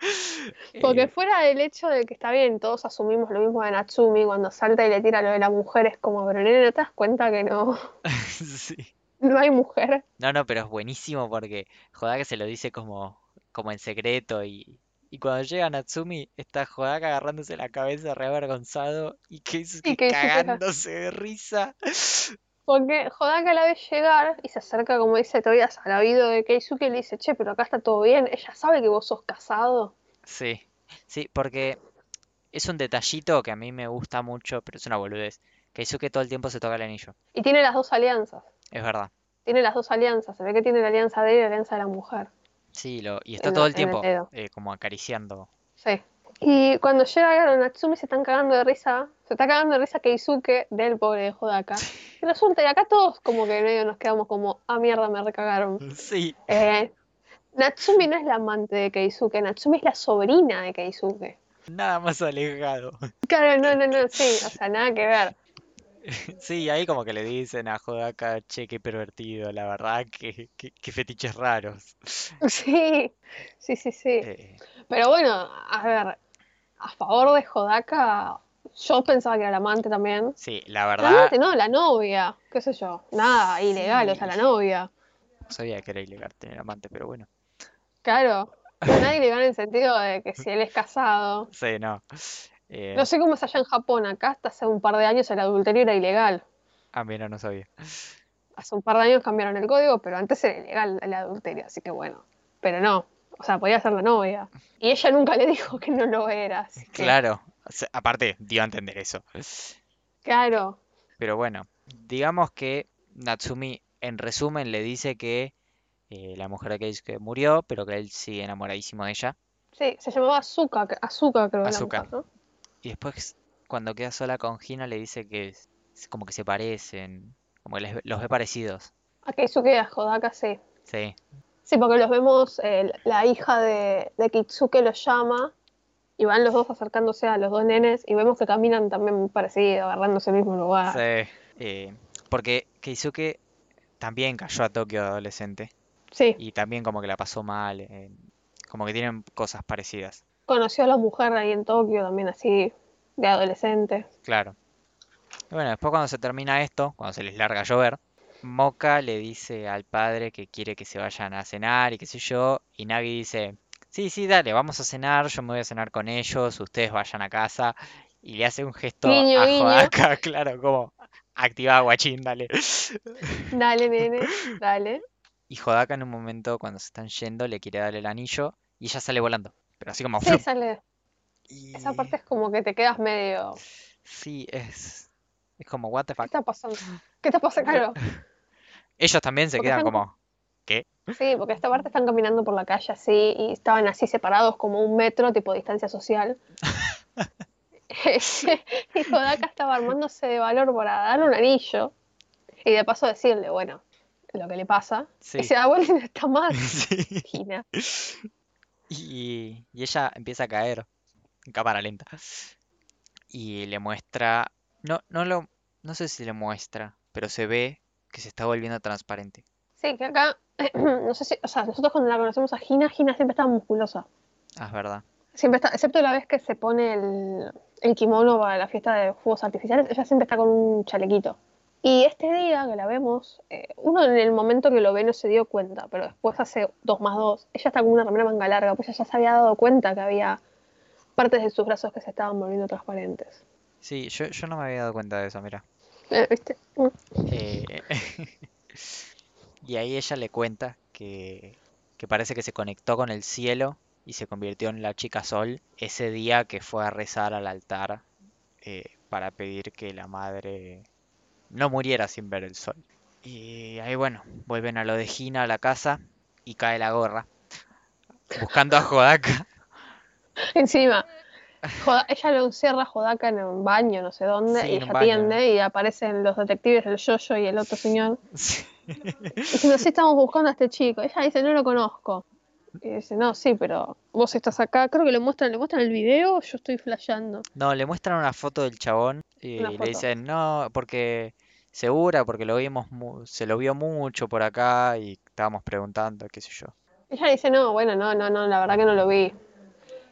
Porque Eh, fuera del hecho de que está bien, todos asumimos lo mismo de Natsumi, cuando salta y le tira lo de la mujer, es como, pero nene, ¿no te das cuenta que no, sí. no hay mujer? No, no, pero es buenísimo porque Jodaka se lo dice como, como en secreto y, y cuando llega Natsumi está Jodaka agarrándose la cabeza re avergonzado y está- cagándose de risa. Porque Jodaka la ve llegar y se acerca, como dice Tobias, al oído de Keisuke y le dice, che, pero acá está todo bien, ella sabe que vos sos casado. Sí, sí, porque es un detallito que a mí me gusta mucho, pero es una boludez. Keisuke todo el tiempo se toca el anillo, Y tiene las dos alianzas, es verdad. tiene las dos alianzas, se ve que tiene la alianza de él y la alianza de la mujer. Sí, lo, y está En todo el- tiempo eh, como acariciando. Sí. Y cuando llega Natsumi se están cagando de risa, se está cagando de risa Keisuke del pobre de Jodaka. Y resulta, y acá todos como que medio nos quedamos como, ah mierda, me recagaron. Sí, Eh, Natsumi no es la amante de Keisuke, Natsumi es la sobrina de Keisuke. nada más alejado. Claro, no, no, no, sí, o sea, nada que ver. Sí, ahí como que le dicen a Jodaka, che, qué pervertido, la verdad, que, que, que fetiches raros. Sí, sí, sí, sí. Eh, Pero bueno, a ver, a favor de Jodaka, yo pensaba que era la amante también. sí, la La verdad, amante no, la novia, qué sé yo, nada ilegal, o sea, la novia. no sabía que era ilegal tener amante, pero bueno. Claro, nada ilegal en el sentido de que si él es casado. Sí, no. Eh, No sé cómo es allá en Japón, acá hasta hace un par de años el adulterio era ilegal. ah, mira, no sabía. Hace un par de años cambiaron el código, pero antes era ilegal el adulterio, así que bueno. Pero no, o sea, podía ser la novia. Y ella nunca le dijo que no lo era, así que, Claro, o sea, aparte, dio a entender eso. claro. Pero bueno, digamos que Natsumi, en resumen, le dice que eh, la mujer de Keisuke murió, pero que él sigue enamoradísimo de ella. Sí, se llamaba Azuka, Azuka creo la Azuka. mujer, ¿no? Y después, cuando queda sola con Hina, le dice que es, como que se parecen, como que les los ve parecidos. A Keisuke y a Jodaka, sí. Sí, Sí, porque los vemos, eh, la hija de, de Kitsuke los llama y van los dos acercándose a los dos nenes y vemos que caminan también parecido, agarrándose el mismo lugar. sí. Eh, porque Keisuke también cayó a Tokio de adolescente Sí, y también como que la pasó mal, eh, como que tienen cosas parecidas. Conoció a la mujer ahí en Tokio también así, de adolescente. Claro. Y bueno, después cuando se termina esto, cuando se les larga a llover, Moka le dice al padre que quiere que se vayan a cenar y qué sé yo, y Nagi dice, sí, sí, dale, vamos a cenar, yo me voy a cenar con ellos, ustedes vayan a casa, y le hace un gesto a. Jodaka, claro, como, activa guachín, dale. Dale, nene, dale. Y Jodaka en un momento, cuando se están yendo, le quiere dar el anillo, y ella sale volando, pero así como... Sí, sale. Y Esa parte es como que te quedas medio. sí, es, es como, what the ¿Qué fuck. está pasando? ¿Qué está pasando? Claro. Ellos también se Porque quedan están como, ¿qué? Sí, porque esta parte están caminando por la calle así y estaban así separados como un metro, tipo distancia social. y Hodaka estaba armándose de valor para darle un anillo y de paso decirle, bueno, lo que le pasa. Sí. Y se da vuelta y no está más. Sí. Gina. Y, y ella empieza a caer en cámara lenta. Y le muestra. No, no lo. No sé si le muestra, pero se ve que se está volviendo transparente. Sí, que acá, no sé si, o sea, nosotros cuando la conocemos a Gina, Gina siempre está musculosa. Ah, es verdad. Siempre está, excepto la vez que se pone el, el kimono para la fiesta de fuegos artificiales, ella siempre está con un chalequito. Y este día que la vemos, eh, uno en el momento que lo ve no se dio cuenta, pero después hace dos más dos, ella está con una remera manga larga, pues ella ya se había dado cuenta que había partes de sus brazos que se estaban volviendo transparentes. Sí, yo, yo no me había dado cuenta de eso, mira. Eh, ¿Viste? Mm. Eh, y ahí ella le cuenta que, que parece que se conectó con el cielo y se convirtió en la chica sol ese día que fue a rezar al altar eh, para pedir que la madre no muriera sin ver el sol. Y ahí bueno, vuelven a lo de Gina a la casa y cae la gorra. Buscando a Hodaka. Encima, ella lo encierra a Jodaka en un baño, no sé dónde, Sí, y ella atiende y aparecen los detectives, el Yoyo y el otro señor, Sí. diciendo, sí, estamos buscando a este chico. Ella dice, no lo conozco. Y dice, no, sí, pero vos estás acá. Creo que le muestran, le muestran el video, yo estoy flasheando. No, le muestran una foto del chabón y le dicen, no, porque segura, porque lo vimos, mu- se lo vio mucho por acá y estábamos preguntando, qué sé yo. Ella dice, no, bueno, no, no, no, la verdad que no lo vi.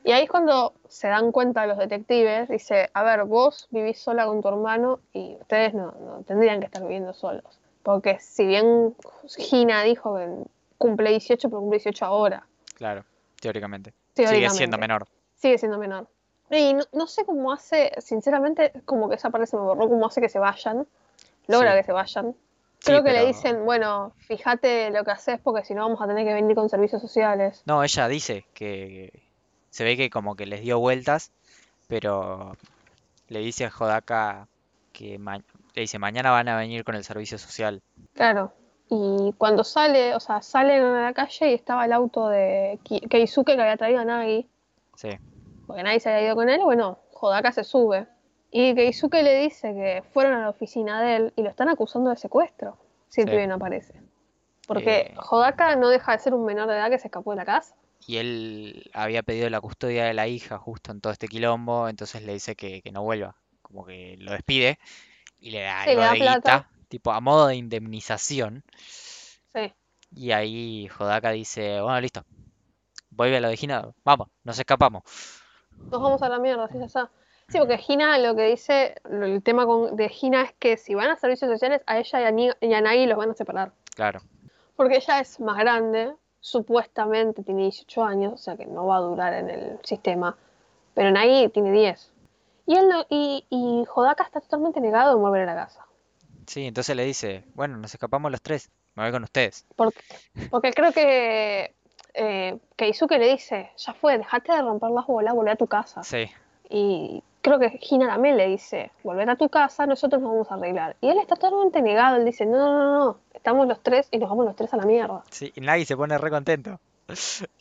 Y ahí es cuando se dan cuenta los detectives, dice, a ver, vos vivís sola con tu hermano y ustedes no, no tendrían que estar viviendo solos. Porque si bien Gina dijo que cumple 18, pero cumple 18 ahora, Claro, teóricamente. Sigue siendo teóricamente. menor. Sigue siendo menor. Y no, no sé cómo hace, sinceramente, como que esa parte se me borró, cómo hace que se vayan. Logra Sí. que se vayan. Sí, Creo que le dicen, bueno, fíjate lo que haces porque si no vamos a tener que venir con servicios sociales. No, ella dice que se ve que como que les dio vueltas, pero le dice a Hodaka que ma- le dice, mañana van a venir con el servicio social. Claro. Y cuando sale, o sea, salen a la calle y estaba el auto de Keisuke que había traído a Nagi, Sí, porque Nagi se había ido con él, bueno, Hodaka se sube. Y Keisuke le dice que fueron a la oficina de él y lo están acusando de secuestro, si el Sí. no aparece. Porque Eh. Hodaka no deja de ser un menor de edad que se escapó de la casa. y él había pedido la custodia de la hija justo en todo este quilombo, entonces le dice que, que no vuelva, como que lo despide y le da Sí, algo le da de plata. guita, tipo a modo de indemnización. Sí. Y ahí Hodaka dice, bueno, listo, vuelve a lo de Gina, vamos, nos escapamos. Nos vamos a la mierda, así ya. Sí, porque Gina lo que dice, el tema con- de Gina es que si van a servicios sociales, a ella y a, Ni- y a Nagi los van a separar. Claro, Porque ella es más grande, supuestamente tiene 18 años, o sea que no va a durar en el sistema. Pero Nagi tiene 10. Y él no- y, y Hodaka está totalmente negado en volver a la casa. Sí, entonces le dice, bueno, nos escapamos los tres, me voy con ustedes. Porque, porque creo que eh, Keisuke le dice, ya fue, dejate de romper las bolas, volver a tu casa. Sí, Y creo que Gina también le dice, volver a tu casa, nosotros nos vamos a arreglar. Y él está totalmente negado, él dice, no, no, no, no, estamos los tres y nos vamos los tres a la mierda. sí, y Nagi se pone re contento.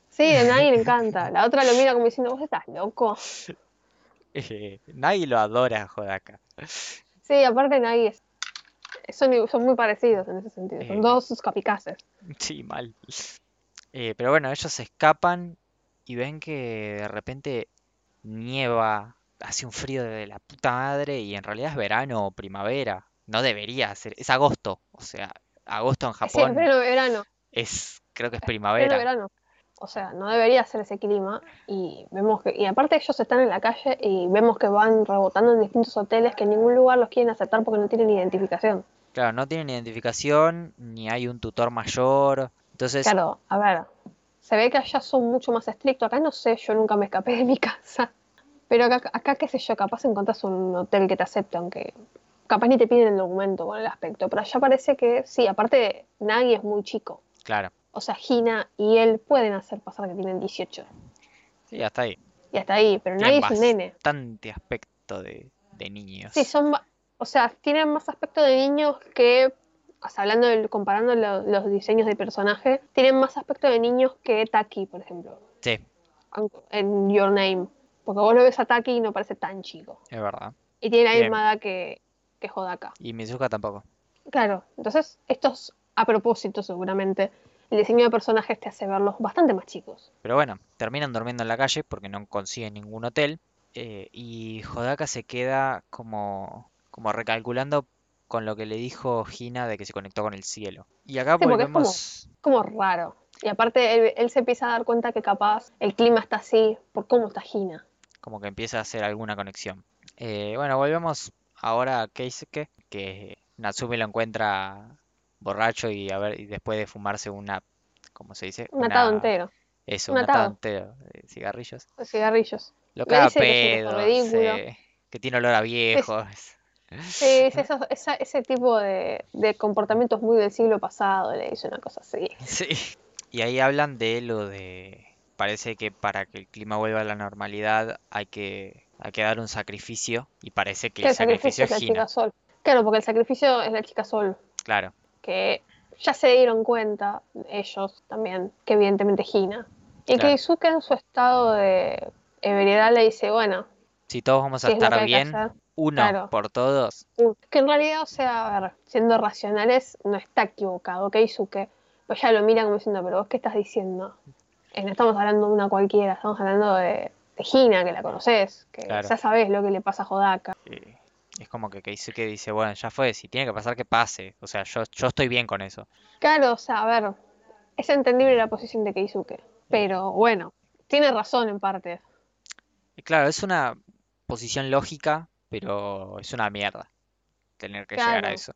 Sí, a nadie le encanta. La otra lo mira como diciendo, vos estás loco. Eh, Nagi lo adora a Hodaka. Sí, aparte Nagi es, son, son muy parecidos en ese sentido. Son Eh. dos capicaces. Sí, mal. Eh, pero bueno, ellos se escapan y ven que de repente nieva, hace un frío de la puta madre y en realidad es verano o primavera. No debería ser, es agosto. O sea, agosto en Sí, es Japón verano, es, creo que es primavera. verano. O sea, no debería ser ese clima. Y vemos que, y aparte ellos están en la calle y vemos que van rebotando en distintos hoteles que en ningún lugar los quieren aceptar porque no tienen identificación. Claro, no tienen identificación, ni hay un tutor mayor. Entonces, Claro, a ver, se ve que allá son mucho más estrictos. Acá no sé, yo nunca me escapé de mi casa. Pero acá, acá qué sé yo, capaz encontrás un hotel que te acepte, aunque capaz ni te piden el documento con el aspecto. Pero allá parece que sí, aparte nadie es muy chico. claro, O sea, Gina y él pueden hacer pasar que tienen 18. sí, hasta ahí. Y hasta ahí, pero nadie es un nene. bastante aspecto de, de niños. Sí, son, o sea, tienen más aspecto de niños que o sea, hablando, del- comparando lo- los diseños de personaje, tienen más aspecto de niños que Taki, por ejemplo, Sí, en Your Name. Porque vos lo ves a Taki y no parece tan chico. es verdad. Y tiene la misma edad que, que Hodaka. Y Mizuka tampoco. Claro, entonces estos a propósito seguramente. El diseño de personajes te hace verlos bastante más chicos. Pero bueno, terminan durmiendo en la calle porque no consiguen ningún hotel. eh, y Hodaka se queda como, como recalculando con lo que le dijo Hina de que se conectó con el cielo. Y acá Sí, porque es como- volvemos. Como raro. Y aparte él, él se empieza a dar cuenta que capaz el clima está así por cómo está Gina. como que empieza a hacer alguna conexión. Eh, bueno, volvemos ahora a Keisuke, que Natsume lo encuentra borracho y a ver, y después de fumarse una, ¿cómo se dice? Un atado entero, Eso, un un atado atado. entero de cigarrillos. cigarrillos. Lo que pedo, sí, que tiene olor a viejo. es- ese tipo de, de comportamientos muy del siglo pasado, le dice una cosa así. Sí. Y ahí hablan de lo de, parece que para que el clima vuelva a la normalidad hay que, hay que dar un sacrificio y parece que el el sacrificio sacrificio es la chica Sol. Claro, porque el sacrificio es la chica Sol. Claro, que ya se dieron cuenta, ellos también, que evidentemente Gina. Y Claro. que Izuka en su estado de ebriedad le dice, bueno, si todos vamos a ¿qué es lo que estar bien, uno Claro. por todos, Uh, Que en realidad, o sea, a ver, siendo racionales, no está equivocado, que Izuke, pues ya lo mira como diciendo, pero vos qué estás diciendo. Eh, no estamos hablando de una cualquiera, estamos hablando de, de Gina, que la conoces, que Claro. ya sabes lo que le pasa a Hodaka. eh, es como que Keisuke dice, bueno, ya fue, si tiene que pasar, que pase. O sea, yo, yo estoy bien con eso. Claro, o sea, a ver, es entendible la posición de Keisuke, pero bueno, tiene razón en parte. Y claro, es una posición lógica, pero es una mierda tener que llegar a eso.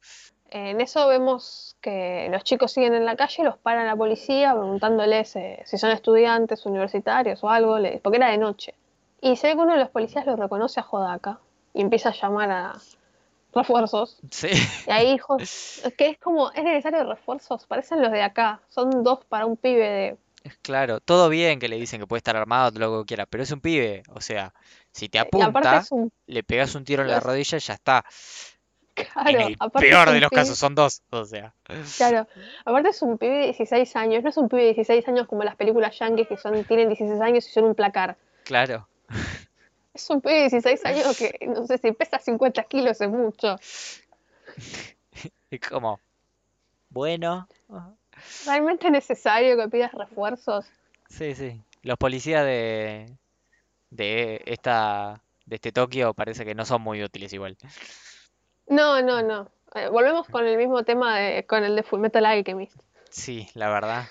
En eso vemos que los chicos siguen en la calle, los para la policía preguntándoles eh, si son estudiantes universitarios o algo, porque era de noche. Y se ve que uno de los policías lo reconoce a Hodaka y empieza a llamar a refuerzos. Sí, Y ahí dijo, que es como, es necesario refuerzos, parecen los de acá, son dos para un pibe de... es claro, todo bien que le dicen que puede estar armado, todo lo que quiera, pero es un pibe. O sea, si te apunta, un... le pegas un tiro en la rodilla y ya está. Claro, En el peor de los pibe- casos son dos. O sea, Claro, aparte es un pibe de 16 años, no es un pibe de 16 años como las películas yankees que son, tienen 16 años y son un placar. claro. Es un pibe de 16 años que no sé si pesa 50 kilos, es mucho. Es como, bueno, ¿Realmente es necesario que pidas refuerzos? sí, sí. Los policías de, de esta, de este Tokio parece que no son muy útiles igual. No, no, no. Eh, volvemos con el mismo tema de, con el de Fullmetal Alchemist. Sí, la verdad.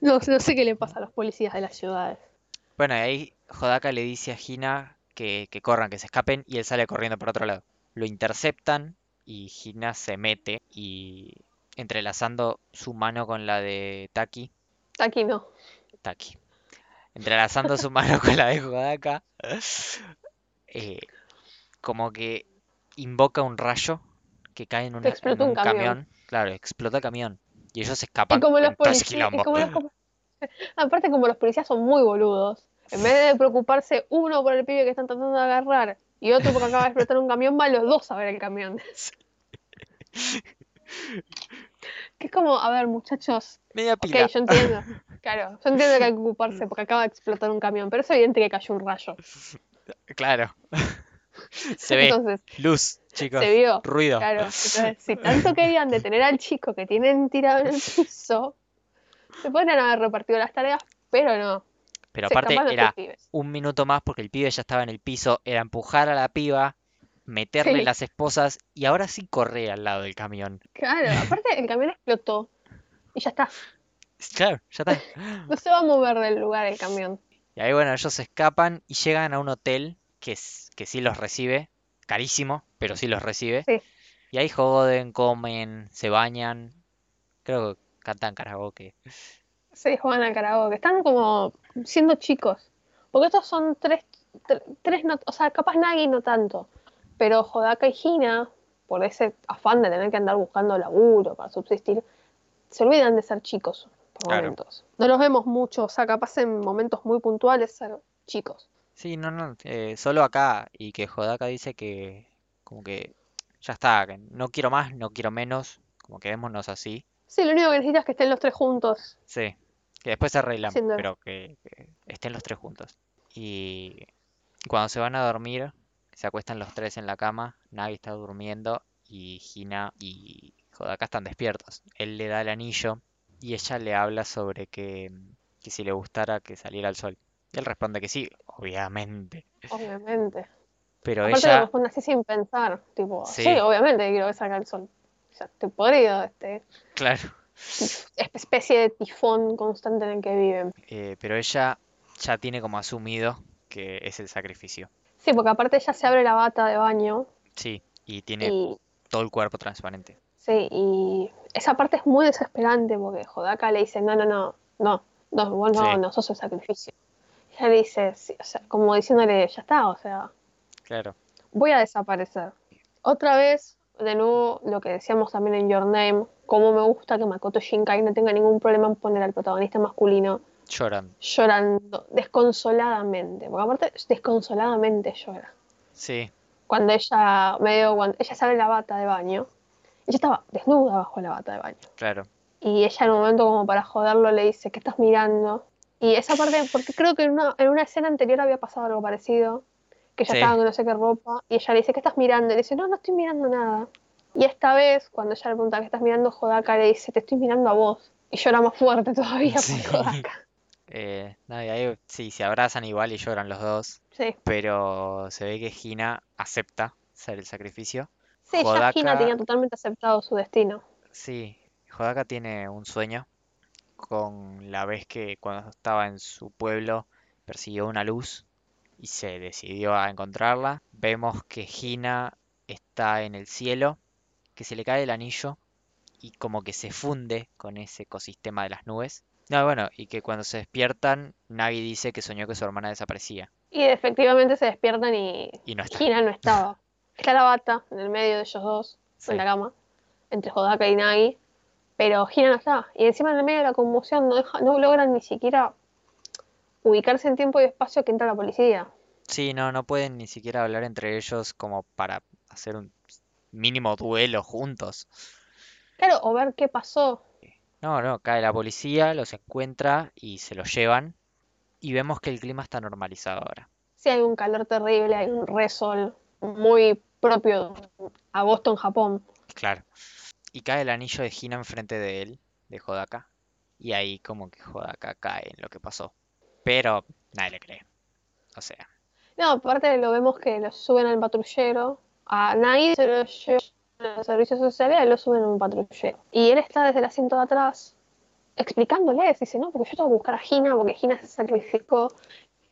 No, no sé qué le pasa a los policías de las ciudades. Bueno, y ahí Hodaka le dice a Hina que, que corran, que se escapen, y él sale corriendo por otro lado. Lo interceptan y Hina se mete y entrelazando su mano con la de Taki, Aquí no. Taki, entrelazando su mano con la de Hodaka, eh, como que invoca un rayo que cae en, una- en explota un un camión. camión. Claro, explota el camión. Y ellos Y escapan policías, y como los com- aparte como los policías son muy boludos, en vez de preocuparse uno por el pibe que están tratando de agarrar y otro porque acaba de explotar un camión, van los dos a ver el camión. Que es como, a ver, muchachos, Media pila. yo entiendo. Claro, yo entiendo que hay que ocuparse porque acaba de explotar un camión, pero es evidente que cayó un rayo. Claro. Se ve. Entonces, Luz, chicos. se vio. Ruido. Claro, entonces, si tanto querían detener al chico que tienen tirado en el piso, se podrían haber repartido las tareas, pero no. Pero aparte era un minuto más porque el pibe ya estaba en el piso. Era empujar a la piba, meterle Sí. las esposas y ahora sí correr al lado del camión. Claro, aparte el camión explotó y ya está. Claro, ya está. No se va a mover del lugar el camión. Y ahí bueno, ellos se escapan y llegan a un hotel que, es- que sí los recibe. Carísimo, pero sí los recibe. Sí. Y ahí joden, comen, se bañan. Creo que cantan karaoke. Se juegan al karaoke. Están como siendo chicos. Porque estos son tres, tre- tres no- o sea, capaz Nagi no tanto. Pero Hodaka y Hina, por ese afán de tener que andar buscando laburo para subsistir, se olvidan de ser chicos por Claro. momentos. No los vemos mucho, o sea, capaz en momentos muy puntuales ser chicos. Sí, no, no, eh, solo acá. Y que Hodaka dice que como que ya está, que no quiero más, no quiero menos. como quedémonos así. Sí, lo único que necesitas es que estén los tres juntos. Sí, que después se arreglan, pero que, que estén los tres juntos. Y cuando se van a dormir, se acuestan los tres en la cama, Nagi está durmiendo y Hina y Hodaka están despiertos. Él le da el anillo y ella le habla sobre que, que si le gustara que saliera el sol. Y él responde que sí, obviamente. Obviamente. Pero Aparte ella, responde así sin pensar. Tipo, Sí. sí, obviamente quiero que salga el sol. Sea, estoy podrido, este claro, especie de tifón constante en el que viven. eh, pero ella ya tiene como asumido que es el sacrificio. Sí, porque aparte ella se abre la bata de baño Sí, y tiene y todo el cuerpo transparente. sí, y esa parte es muy desesperante porque Jodaka le dice, no, no, no, no, no, vos no, Sí. no sos el sacrificio. Y ella dice, sí, o sea, como diciéndole, ya está, o sea, Claro, voy a desaparecer. Otra vez, de nuevo, lo que decíamos también en Your Name, como me gusta que Makoto Shinkai no tenga ningún problema en poner al protagonista masculino lloran. llorando desconsoladamente, porque aparte desconsoladamente llora. Sí, Cuando ella, medio, cuando ella sale la bata de baño, ella estaba desnuda bajo la bata de baño. claro. Y ella en un momento como para joderlo le dice, ¿qué estás mirando? Y esa parte, porque creo que en una, en una escena anterior había pasado algo parecido, que ella Sí. estaba con no sé qué ropa, y ella le dice, ¿qué estás mirando? Y le dice, no, no estoy mirando nada. Y esta vez, cuando ella le pregunta, ¿qué estás mirando? Jodaka le dice, te estoy mirando a vos. Y llora más fuerte todavía Sí. por Jodaka. Eh, y ahí sí, se abrazan igual y lloran los dos, Sí, pero se ve que Hina acepta ser el sacrificio. sí, ya Jodaka- Hina tenía totalmente aceptado su destino. Sí, Hodaka tiene un sueño con la vez que cuando estaba en su pueblo persiguió una luz y se decidió a encontrarla. Vemos que Hina está en el cielo, que se le cae el anillo y como que se funde con ese ecosistema de las nubes. No, bueno, y que cuando se despiertan, Nagi dice que soñó que su hermana desaparecía Y efectivamente se despiertan y y no está. Hina no estaba. Está la bata en el medio de ellos dos, Sí, en la cama, entre Jodaka y Nagi, pero Hina no está. Y encima en el medio de la conmoción no, deja- no logran ni siquiera ubicarse en tiempo y espacio que entra la policía. Sí, no, no pueden ni siquiera hablar entre ellos como para hacer un mínimo duelo juntos. Claro, o ver qué pasó. No, no, cae la policía, los encuentra y se los llevan. Y vemos que el clima está normalizado ahora. Si hay un calor terrible, hay un resol muy propio de agosto en Japón. Claro. Y cae el anillo de Hina enfrente de él, de Hodaka. Y ahí como que Hodaka cae en lo que pasó. Pero nadie le cree. O sea, No, aparte lo vemos que lo suben al patrullero. A Nagi se lo llevan a los servicios sociales y lo suben a un patrullero. Y él está desde el asiento de atrás explicándoles. Dice, no, porque yo tengo que buscar a Gina porque Gina se sacrificó.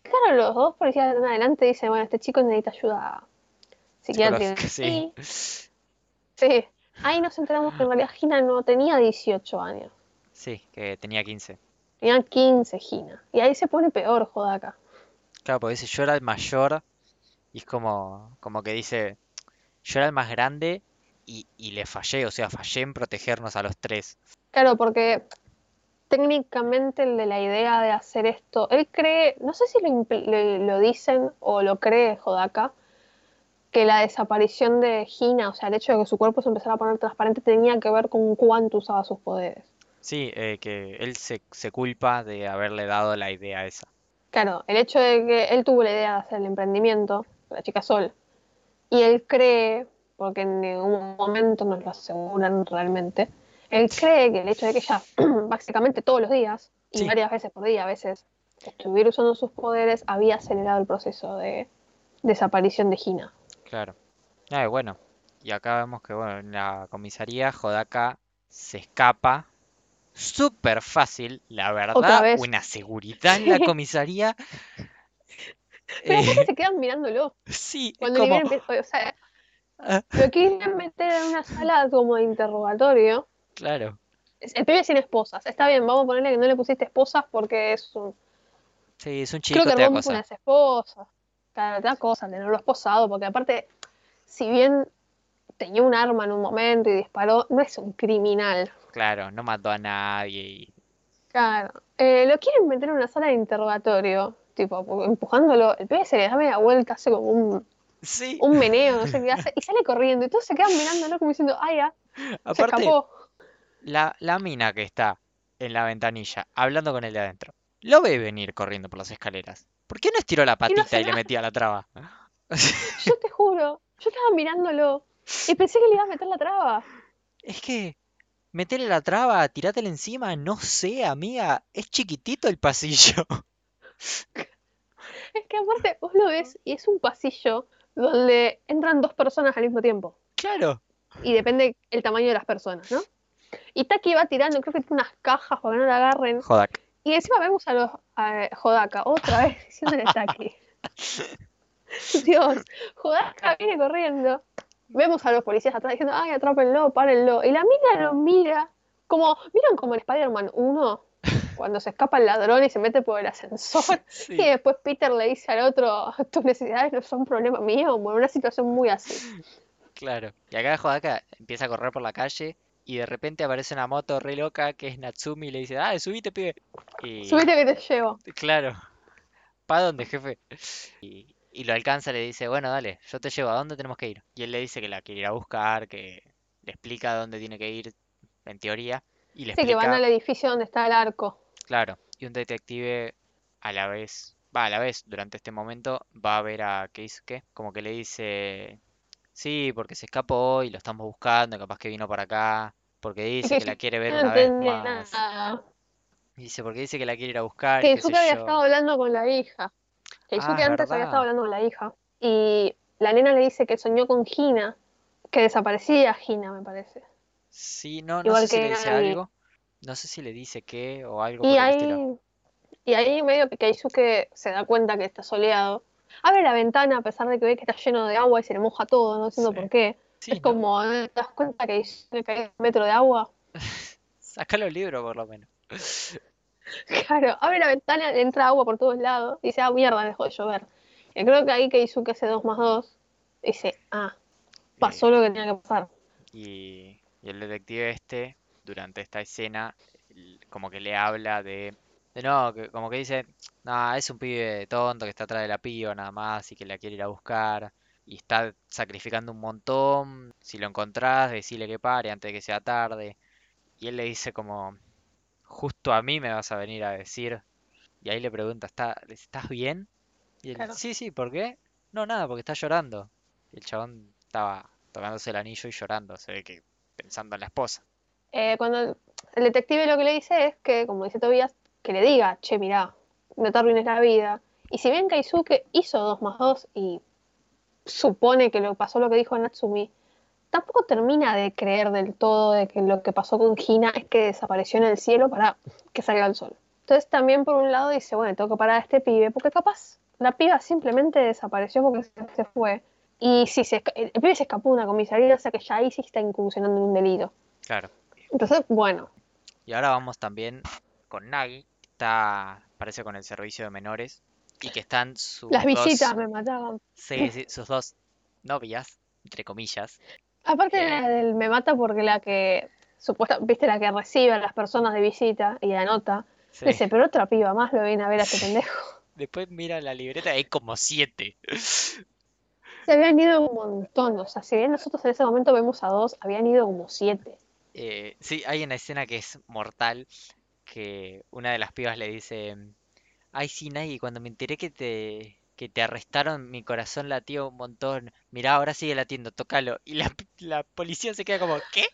Claro, los dos policías están adelante dicen, bueno, este chico necesita ayuda psiquiátrica. sí. Y- sí. Ahí nos enteramos que en realidad Gina no tenía 18 años. Sí, que tenía 15. Tenía 15 Gina. Y ahí se pone peor, Jodaka. Claro, porque dice, yo era el mayor. Y es como, como que dice, yo era el más grande y, y le fallé. O sea, fallé en protegernos a los tres. Claro, porque técnicamente el de la idea de hacer esto, él cree, no sé si lo, le- lo dicen o lo cree Jodaka, que la desaparición de Hina, o sea, el hecho de que su cuerpo se empezara a poner transparente tenía que ver con cuánto usaba sus poderes. Sí, eh, que él se, se culpa de haberle dado la idea esa. Claro, el hecho de que él tuvo la idea de hacer el emprendimiento, la chica Sol, y él cree, porque en ningún momento nos lo aseguran realmente, él cree que el hecho de que ella, básicamente todos los días, y Sí. varias veces por día a veces, estuviera usando sus poderes, había acelerado el proceso de desaparición de Gina. Claro. Ah, bueno, y acá vemos que bueno, en la comisaría Hodaka se escapa. Súper fácil, la verdad. Una seguridad en la comisaría. Pero Eh, se quedan mirándolo. sí, Cuando como. O sea, ah, lo quieren meter en una sala como de interrogatorio. claro. El pibe sin esposas. Está bien, vamos a ponerle que no le pusiste esposas porque es un Sí, es un Creo chico que te da rompe cosa. unas esposas. Claro, te da cosa tenerlo esposado, porque aparte, si bien tenía un arma en un momento y disparó, no es un criminal. Claro, no mató a nadie. y- Claro. Eh, lo quieren meter en una sala de interrogatorio, tipo, empujándolo. El pibe se le da media vuelta, hace como un, Sí, un meneo, no sé qué hace, y sale corriendo. Y todos se quedan mirándolo como diciendo, ah, ya, se escapó. La, la mina que está en la ventanilla hablando con el de adentro, lo ve venir corriendo por las escaleras. ¿Por qué no estiró la no patita hace y le metía la traba? Yo te juro, yo estaba mirándolo y pensé que le iba a meter la traba. Es que metele la traba, tirátela encima, no sé, amiga, es chiquitito el pasillo. Es que aparte vos lo ves y es un pasillo donde entran dos personas al mismo tiempo. Claro. Y depende el tamaño de las personas, ¿no? Y Taki va tirando, creo que tiene unas cajas para que no la agarren. Jodak. Y encima vemos a los a Jodaka, otra vez diciéndole Taki. Dios, Jodaka viene corriendo. Vemos a los policías atrás diciendo, ay, atrápenlo, párenlo. Y la mina lo mira, como, ¿miran como en Spider-Man 1? Cuando se escapa el ladrón y se mete por el ascensor. Sí. Y después Peter le dice al otro, tus necesidades no son problema mío. Bueno, una situación muy así. Claro. Y acá Jodaka empieza a correr por la calle y de repente aparece una moto re loca que es Natsumi y le dice, ah, subite, pibe. Y Subite que te llevo. claro, ¿pa dónde, jefe? Y, y lo alcanza, le dice, bueno, dale, yo te llevo, ¿a dónde tenemos que ir? Y él le dice que la quiere ir a buscar, que le explica dónde tiene que ir, en teoría, y le Sí, que van al edificio donde está el arco. claro, y un detective a la vez, va, a la vez, durante este momento, va a ver a Keisuke, como que le dice, sí, porque se escapó y lo estamos buscando, capaz que vino para acá, porque dice que la quiere ver una vez más. nada. Dice, porque dice que la quiere ir a buscar, Que había yo. estado hablando con la hija. Que Ah, antes había estado hablando con la hija. Y la nena le dice que soñó con Gina. Que desaparecía Gina, me parece. Sí, no, no Igual sé si le dice algo. No sé si le dice qué o algo Y por el estilo. ahí, y ahí medio que Keisuke se da cuenta que está soleado. Abre la ventana a pesar de que ve que está lleno de agua y se le moja todo, no entiendo Sí. por qué. Sí, es ¿no? como. ¿te das cuenta que le cae un metro de agua? Saca los libros por lo menos. Claro, abre la ventana, entra agua por todos lados y dice, ah, mierda, dejó de llover. Y creo que ahí Keisuke hace 2 más 2 dice, ah, pasó Eh, lo que tenía que pasar. y, y el detective este, durante esta escena, como que le habla de, de no, que, como que dice, no, es un pibe tonto que está atrás de la piba nada más y que la quiere ir a buscar. Y está sacrificando un montón. Si lo encontrás, decile que pare antes de que sea tarde. Y él le dice como, justo a mí me vas a venir a decir. Y ahí le pregunta, ¿está, ¿estás bien? Y él, Claro. sí, sí, ¿por qué? No, nada, porque está llorando. Y el chabón estaba tocándose el anillo y llorando, se ve que pensando en la esposa. Eh, cuando el, detective lo que le dice es que, como dice Tobias, que le diga, che, mirá, no te arruines la vida. Y si bien Keisuke hizo 2 más 2 y supone que lo pasó lo que dijo Natsumi, tampoco termina de creer del todo de que lo que pasó con Hina es que desapareció en el cielo para que salga el sol. Entonces también por un lado dice, bueno, tengo que parar a este pibe, porque capaz la piba simplemente desapareció porque se, fue. Y si se, el, el pibe se escapó de una comisaría, o sea que ya ahí sí está incursionando en un delito. Claro. Entonces, bueno, Y ahora vamos también con Nagi, que está, parece con el servicio de menores, y que están sus las dos, visitas me mataban. sí, sí, sus dos novias, entre comillas. Aparte Eh, la del me mata porque la que supuesta, viste la que recibe a las personas de visita y anota, sí. dice, pero otra piba más lo viene a ver a este pendejo. Después mira la libreta, hay como siete. Se habían ido un montón, o sea, si bien nosotros en ese momento vemos a dos, habían ido como siete. Eh, sí, hay una escena que es mortal, que una de las pibas le dice, ay sí, Nagi, cuando me enteré que te, que te arrestaron, mi corazón latió un montón. Mirá, ahora sigue latiendo, tócalo. Y la, la policía se queda como, ¿qué?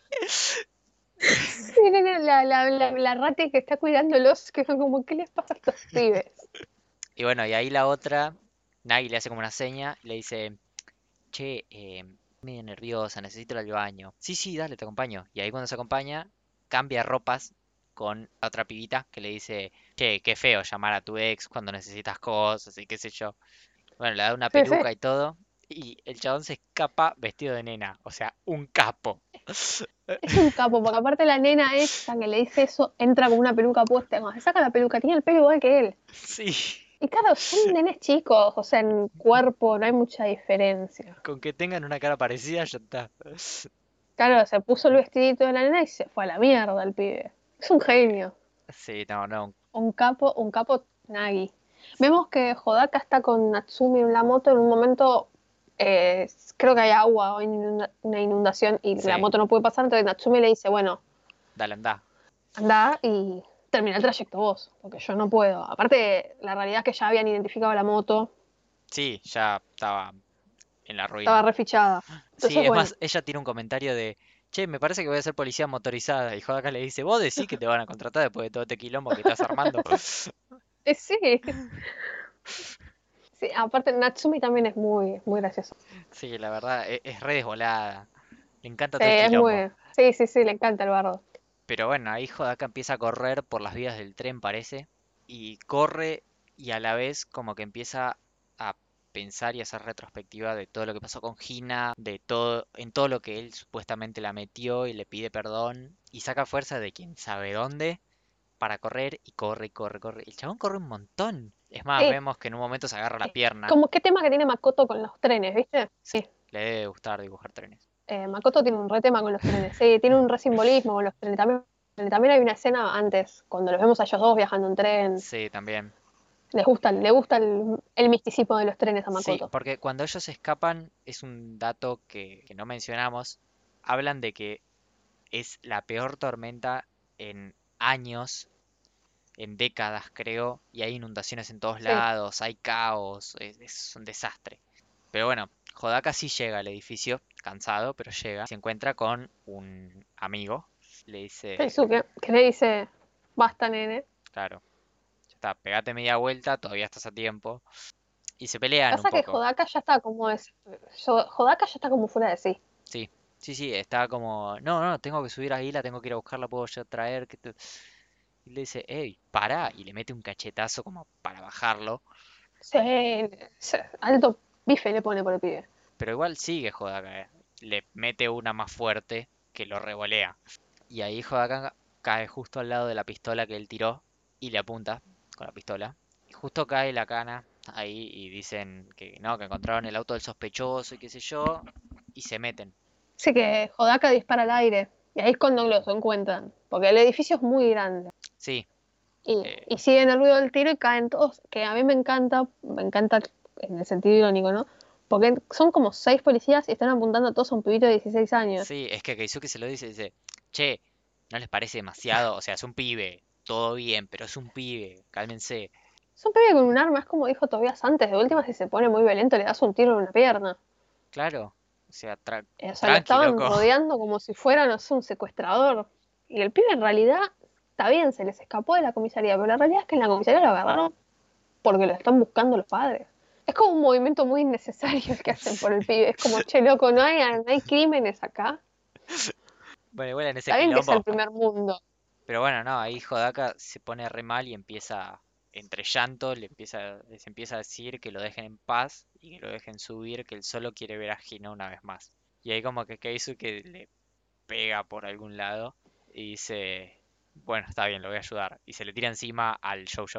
Sí, no, no, la, la, la, la rata que está cuidándolos, que son como, ¿qué les pasa a estos pibes? Y bueno, y ahí la otra, Nagi le hace como una seña y le dice, che, eh, medio nerviosa, necesito ir al baño. Sí, sí, dale, te acompaño. Y ahí cuando se acompaña, cambia ropas con la otra pibita que le dice, che, qué feo llamar a tu ex cuando necesitas cosas y qué sé yo. Bueno, le da una Sí, sí. peluca y todo. Y el chabón se escapa vestido de nena, o sea, un capo. Es un capo, porque aparte la nena esta que le dice eso, entra con una peluca puesta, cuando se saca la peluca, tiene el pelo igual que él. Sí, Y claro, son nenes chicos, o sea, en cuerpo no hay mucha diferencia. con que tengan una cara parecida ya está. Claro, se puso el vestidito de la nena y se fue a la mierda el pibe. Es un genio. Sí, no, no, Un capo, un capo Nagi. Vemos que Hodaka está con Natsumi en la moto en un momento. eh, creo que hay agua o hay inunda- una inundación y la moto no puede pasar. Entonces Natsumi le dice: Bueno, Dale, anda. Andá y termina el trayecto vos, porque yo no puedo. Aparte, la realidad es que ya habían identificado la moto, Sí, ya estaba en la ruina. estaba refichada. Sí, es bueno, más, ella tiene un comentario de, che, me parece que voy a ser policía motorizada. Y Hodaka le dice, vos decís que te van a contratar después de todo este quilombo que estás armando. eh, sí. Sí, aparte Natsumi también es muy, muy gracioso. Sí, la verdad, e- es, re desvolada. Le encanta Sí, todo el es quilombo. muy... Sí, sí, sí, le encanta el bardo. Pero bueno, ahí Hodaka empieza a correr por las vías del tren, parece. Y corre y a la vez como que empieza pensar y hacer retrospectiva de todo lo que pasó con Hina, de todo, en todo lo que él supuestamente la metió y le pide perdón. Y saca fuerza de quién sabe dónde para correr y corre y corre, corre. El chabón corre un montón. Es más, Sí. vemos que en un momento se agarra la pierna. Como qué tema que tiene Makoto con los trenes, ¿viste? Sí. Le debe gustar dibujar trenes. Eh, Makoto tiene un re tema con los trenes, sí, tiene un re simbolismo con los trenes. También, también hay una escena antes, cuando los vemos a ellos dos viajando en tren. Sí, también. Les gusta, le gusta el, el misticismo de los trenes a Sí, Makoto. porque cuando ellos escapan, es un dato que, que no mencionamos, hablan de que es la peor tormenta en años, en décadas creo, y hay inundaciones en todos Sí. lados, hay caos, es, es un desastre. Pero bueno, Hodaka sí llega al edificio, cansado, pero llega, se encuentra con un amigo, le dice, Keisuke, que le dice, basta nene. claro, está, pegate media vuelta, todavía estás a tiempo, y se pelean un Pasa que poco. Hodaka ya está como es. yo- Hodaka ya está como fuera de sí. Sí, sí, sí, está como, no, no, tengo que subir ahí, la tengo que ir a buscar, la puedo ya traer. que te-". Y le dice, hey, para, y le mete un cachetazo como para bajarlo. Sí, sí, alto bife le pone por el pibe. Pero igual sigue Hodaka, eh, Le mete una más fuerte que lo revolea. Y ahí Hodaka cae justo al lado de la pistola que él tiró y le apunta con la pistola. Y justo cae la cana ahí y dicen que no, que encontraron el auto del sospechoso y qué sé yo, y se meten. Así que Hodaka dispara al aire. Y ahí es cuando los encuentran. Porque el edificio es muy grande. Sí, Y, Eh. y siguen el ruido del tiro y caen todos. Que a mí me encanta, me encanta en el sentido irónico, ¿no? Porque son como seis policías y están apuntando todos a un pibito de 16 años. Sí, es que Keisuke se lo dice, dice, che, ¿no les parece demasiado? O sea, es un pibe, todo bien, pero es un pibe, cálmense. Es un pibe con un arma, es como dijo Tobias antes. De última, si se pone muy violento, le das un tiro en una pierna. Claro, o sea, tra- Eh, O sea, lo estaban loco. rodeando como si fuera, no sé, un secuestrador. Y el pibe en realidad, está bien, se les escapó de la comisaría, pero la realidad es que en la comisaría lo agarraron porque lo están buscando los padres. Es como un movimiento muy innecesario el que hacen por el pibe. Es como, che, loco, no hay, no hay crímenes acá. Bueno, igual en ese Está bien que es el primer mundo. Pero bueno, no, ahí Hodaka se pone re mal y empieza, entre llanto, le empieza, les empieza a decir que lo dejen en paz y que lo dejen subir, que él solo quiere ver a Hina una vez más. Y ahí como que Keisuke le pega por algún lado y dice, bueno, está bien, lo voy a ayudar. Y se le tira encima al Josh.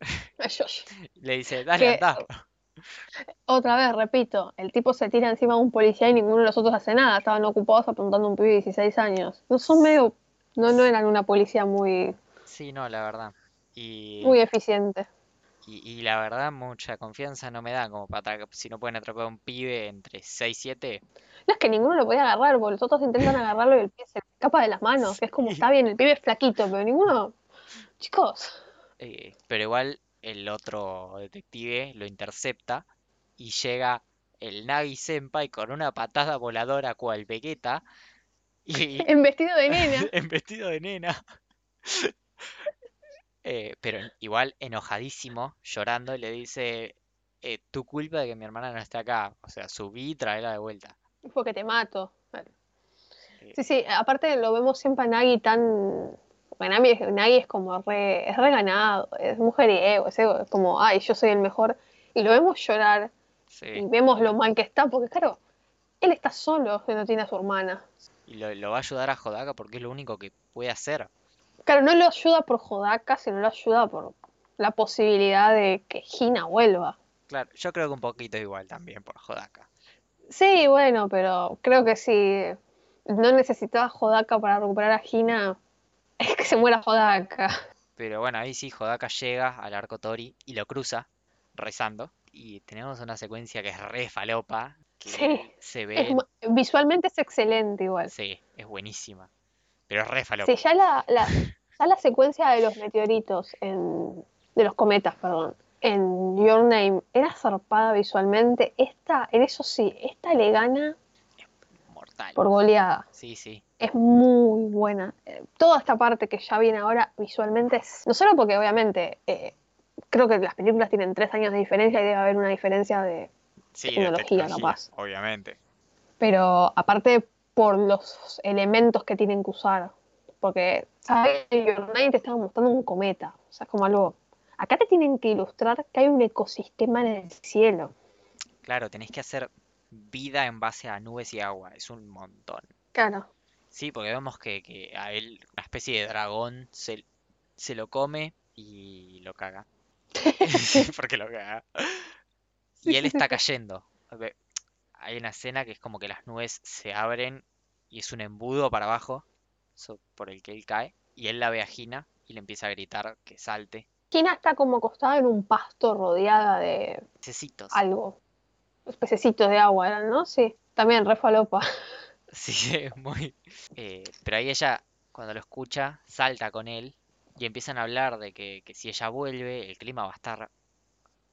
Le dice, dale, Que- anda. Otra vez, repito, el tipo se tira encima de un policía y ninguno de los otros hace nada. Estaban ocupados apuntando a un pibe de 16 años. No son medio, no, no eran una policía muy, Sí, no, la verdad. Y, muy eficiente. y, y la verdad, mucha confianza no me da como para si no pueden atrapar a un pibe entre 6 y 7. No es que ninguno lo podía agarrar, porque los otros intentan agarrarlo y el pie se escapa de las manos. Es como, está bien, el pibe es flaquito, pero ninguno. Chicos, eh, pero igual el otro detective lo intercepta y llega el Nagi Senpai con una patada voladora cual Vegeta y en vestido de nena. en vestido de nena. Eh, pero igual enojadísimo, llorando, le dice, eh, tu culpa de que mi hermana no esté acá. O sea, subí y tráela de vuelta. Porque te mato. Bueno. Eh, Sí, sí, aparte lo vemos siempre a Nagi tan. Bueno, Nagi, es- Nagi es como re, es reganado, es mujeriego, es, ego, es como, ay, yo soy el mejor. Y lo vemos llorar y sí. vemos lo mal que está, porque claro, él está solo, que no tiene a su hermana. Y lo, lo va a ayudar a Hodaka porque es lo único que puede hacer. Claro, no lo ayuda por Hodaka, sino lo ayuda por la posibilidad de que Hina vuelva. Claro, yo creo que un poquito igual también por Hodaka. Sí, bueno, pero creo que si no necesitaba Hodaka para recuperar a Hina, es que se muera Hodaka. Pero bueno, ahí sí, Hodaka llega al arco Tori y lo cruza rezando. Y tenemos una secuencia que es re falopa, que Sí, se Es ve, mu- visualmente es excelente igual. sí, es buenísima. Pero es re falopa. Sí, ya la, la, ya la secuencia de los meteoritos, en, de los cometas, perdón, en Your Name era zarpada visualmente. Esta, en eso sí, esta le gana Mortal. por goleada. Sí, sí. Es muy buena. Eh, Toda esta parte que ya viene ahora visualmente es. No solo porque, obviamente, eh, creo que las películas tienen tres años de diferencia y debe haber una diferencia de. Sí, de Tecnología, capaz. Obviamente. Pero aparte por los elementos que tienen que usar. Porque, ¿sabes? Name te estaban mostrando un cometa. O sea, es como algo. Acá te tienen que ilustrar que hay un ecosistema en el cielo. Claro, tenés que hacer vida en base a nubes y agua. Es un montón. Claro. Sí, porque vemos que, que a él, una especie de dragón, se, se lo come y lo caga. Porque lo caga. Y él está cayendo. Hay una escena que es como que las nubes se abren y es un embudo para abajo por el que él cae. Y él la ve a Gina y le empieza a gritar que salte. Kina está como acostada en un pasto rodeada de Necesitos. algo. Los pececitos de agua eran, ¿no? Sí. También re falopa. Sí, es muy... eh, pero ahí ella, cuando lo escucha, salta con él y empiezan a hablar de que, que si ella vuelve, el clima va a estar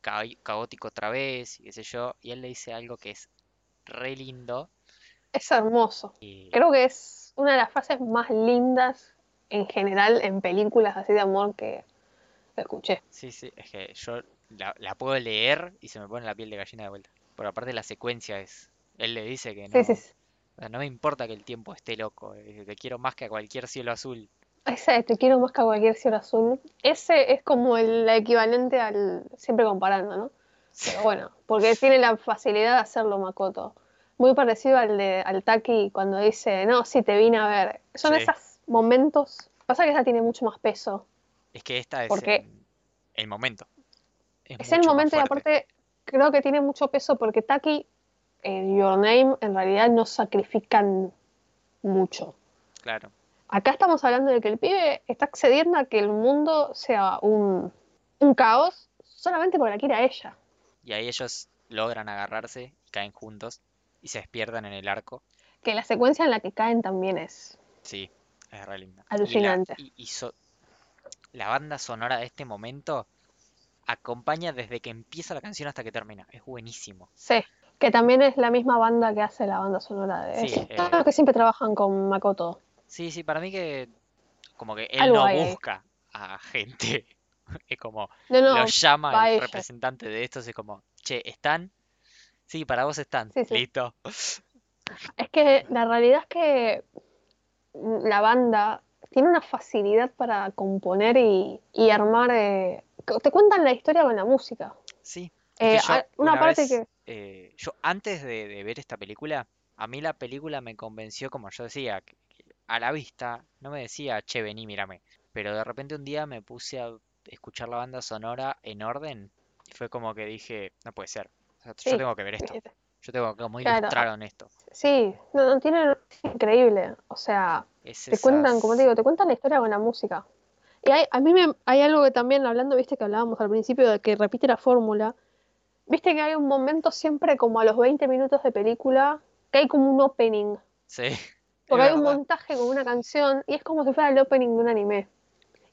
ca- caótico otra vez y qué sé yo. Y él le dice algo que es re lindo. Es hermoso. Y Creo que es una de las frases más lindas en general en películas así de amor que escuché. sí, sí, es que yo la, la puedo leer y se me pone la piel de gallina de vuelta. Por aparte la secuencia es... Él le dice que no, sí, sí. no me importa que el tiempo esté loco, te quiero más que a cualquier cielo azul. Ese te quiero más que a cualquier cielo azul. Ese es como el equivalente al. Siempre comparando, ¿no? Pero bueno, porque tiene la facilidad de hacerlo Makoto. Muy parecido al de al Taki cuando dice, no, sí, te vine a ver. Son Sí. esos momentos. Pasa que esa tiene mucho más peso. Es que esta es Porque- el momento. Es el mucho más momento y aparte creo que tiene mucho peso porque Taki en Your Name en realidad no sacrifican mucho. Claro. Acá estamos hablando de que el pibe está accediendo a que el mundo sea un, un caos solamente porque la quiere a ella. Y ahí ellos logran agarrarse y caen juntos y se despiertan en el arco. Que la secuencia en la que caen también es. Sí, es re linda. Y la- Alucinante. Y, y so- la banda sonora de este momento acompaña desde que empieza la canción hasta que termina. Es buenísimo. Sí. Que también es la misma banda que hace la banda sonora de. Sí, eh. Claro que siempre trabajan con Makoto. Sí, sí, para mí que como que él Algo no hay busca a gente. Es como No, no, lo llama el ella. representante de estos, es como, che, ¿están? Sí, para vos están. Sí, sí. Listo. Es que la realidad es que la banda tiene una facilidad para componer y, y armar. eh, te cuentan la historia con la música. Sí. Eh, Es que yo a- una, parte vez, que. eh, yo antes de, de ver esta película, a mí la película me convenció, como yo decía, a la vista, no me decía, che, vení, mírame. Pero de repente un día me puse a escuchar la banda sonora en orden y fue como que dije, no puede ser. O sea, yo tengo que ver esto. Yo tengo que cómo Claro. ilustraron esto. Sí, no, no, tienen. Es increíble. O sea, Es te cuentan, como te digo, te cuentan la historia con la música. Y hay, a mí me, hay algo que también, hablando, viste, que hablábamos al principio de que repite la fórmula. Viste que hay un momento siempre como a los 20 minutos de película que hay como un opening. Sí. Porque hay un montaje con una canción y es como si fuera el opening de un anime.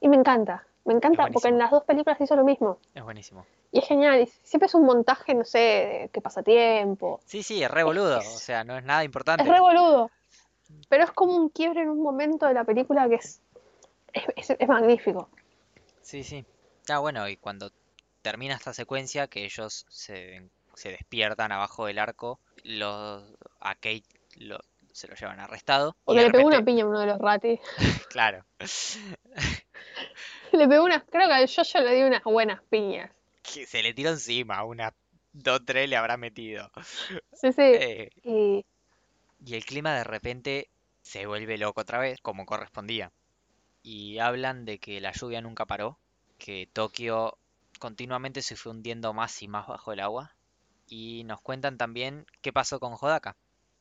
Y me encanta, me encanta porque en las dos películas hizo lo mismo. Es buenísimo. Y es genial, y siempre es un montaje, no sé, que pasa tiempo. Sí, sí, es re boludo. O sea, no es nada importante. Es re boludo. Pero es como un quiebre en un momento de la película que es, es, es- es magnífico. Sí, sí. Ah, bueno, y cuando termina esta secuencia, que ellos se, se despiertan abajo del arco, los, a Kate lo- se lo llevan arrestado. Y Porque le pegó una piña a uno de los ratis. claro, Le pegó unas, creo que al Jojo le dio unas buenas piñas. que se le tiró encima, una, dos, tres le habrá metido. Sí, sí. Eh, Y y el clima de repente se vuelve loco otra vez, como correspondía. Y hablan de que la lluvia nunca paró, que Tokio continuamente se fue hundiendo más y más bajo el agua. Y nos cuentan también qué pasó con Hodaka.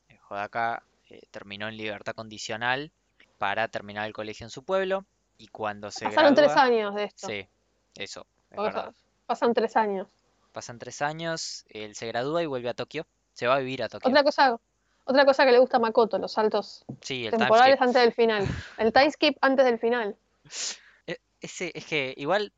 Eh, Hodaka eh, terminó en libertad condicional para terminar el colegio en su pueblo. Y cuando se pasaron tres años de esto. Sí, eso, es verdad. pasan tres años. Pasan tres años, él se gradúa y vuelve a Tokio. Se va a vivir a Tokio. Otra cosa, Otra cosa que le gusta a Makoto, los saltos Sí, temporales antes del final. El time skip antes del final. E- Ese, es que igual,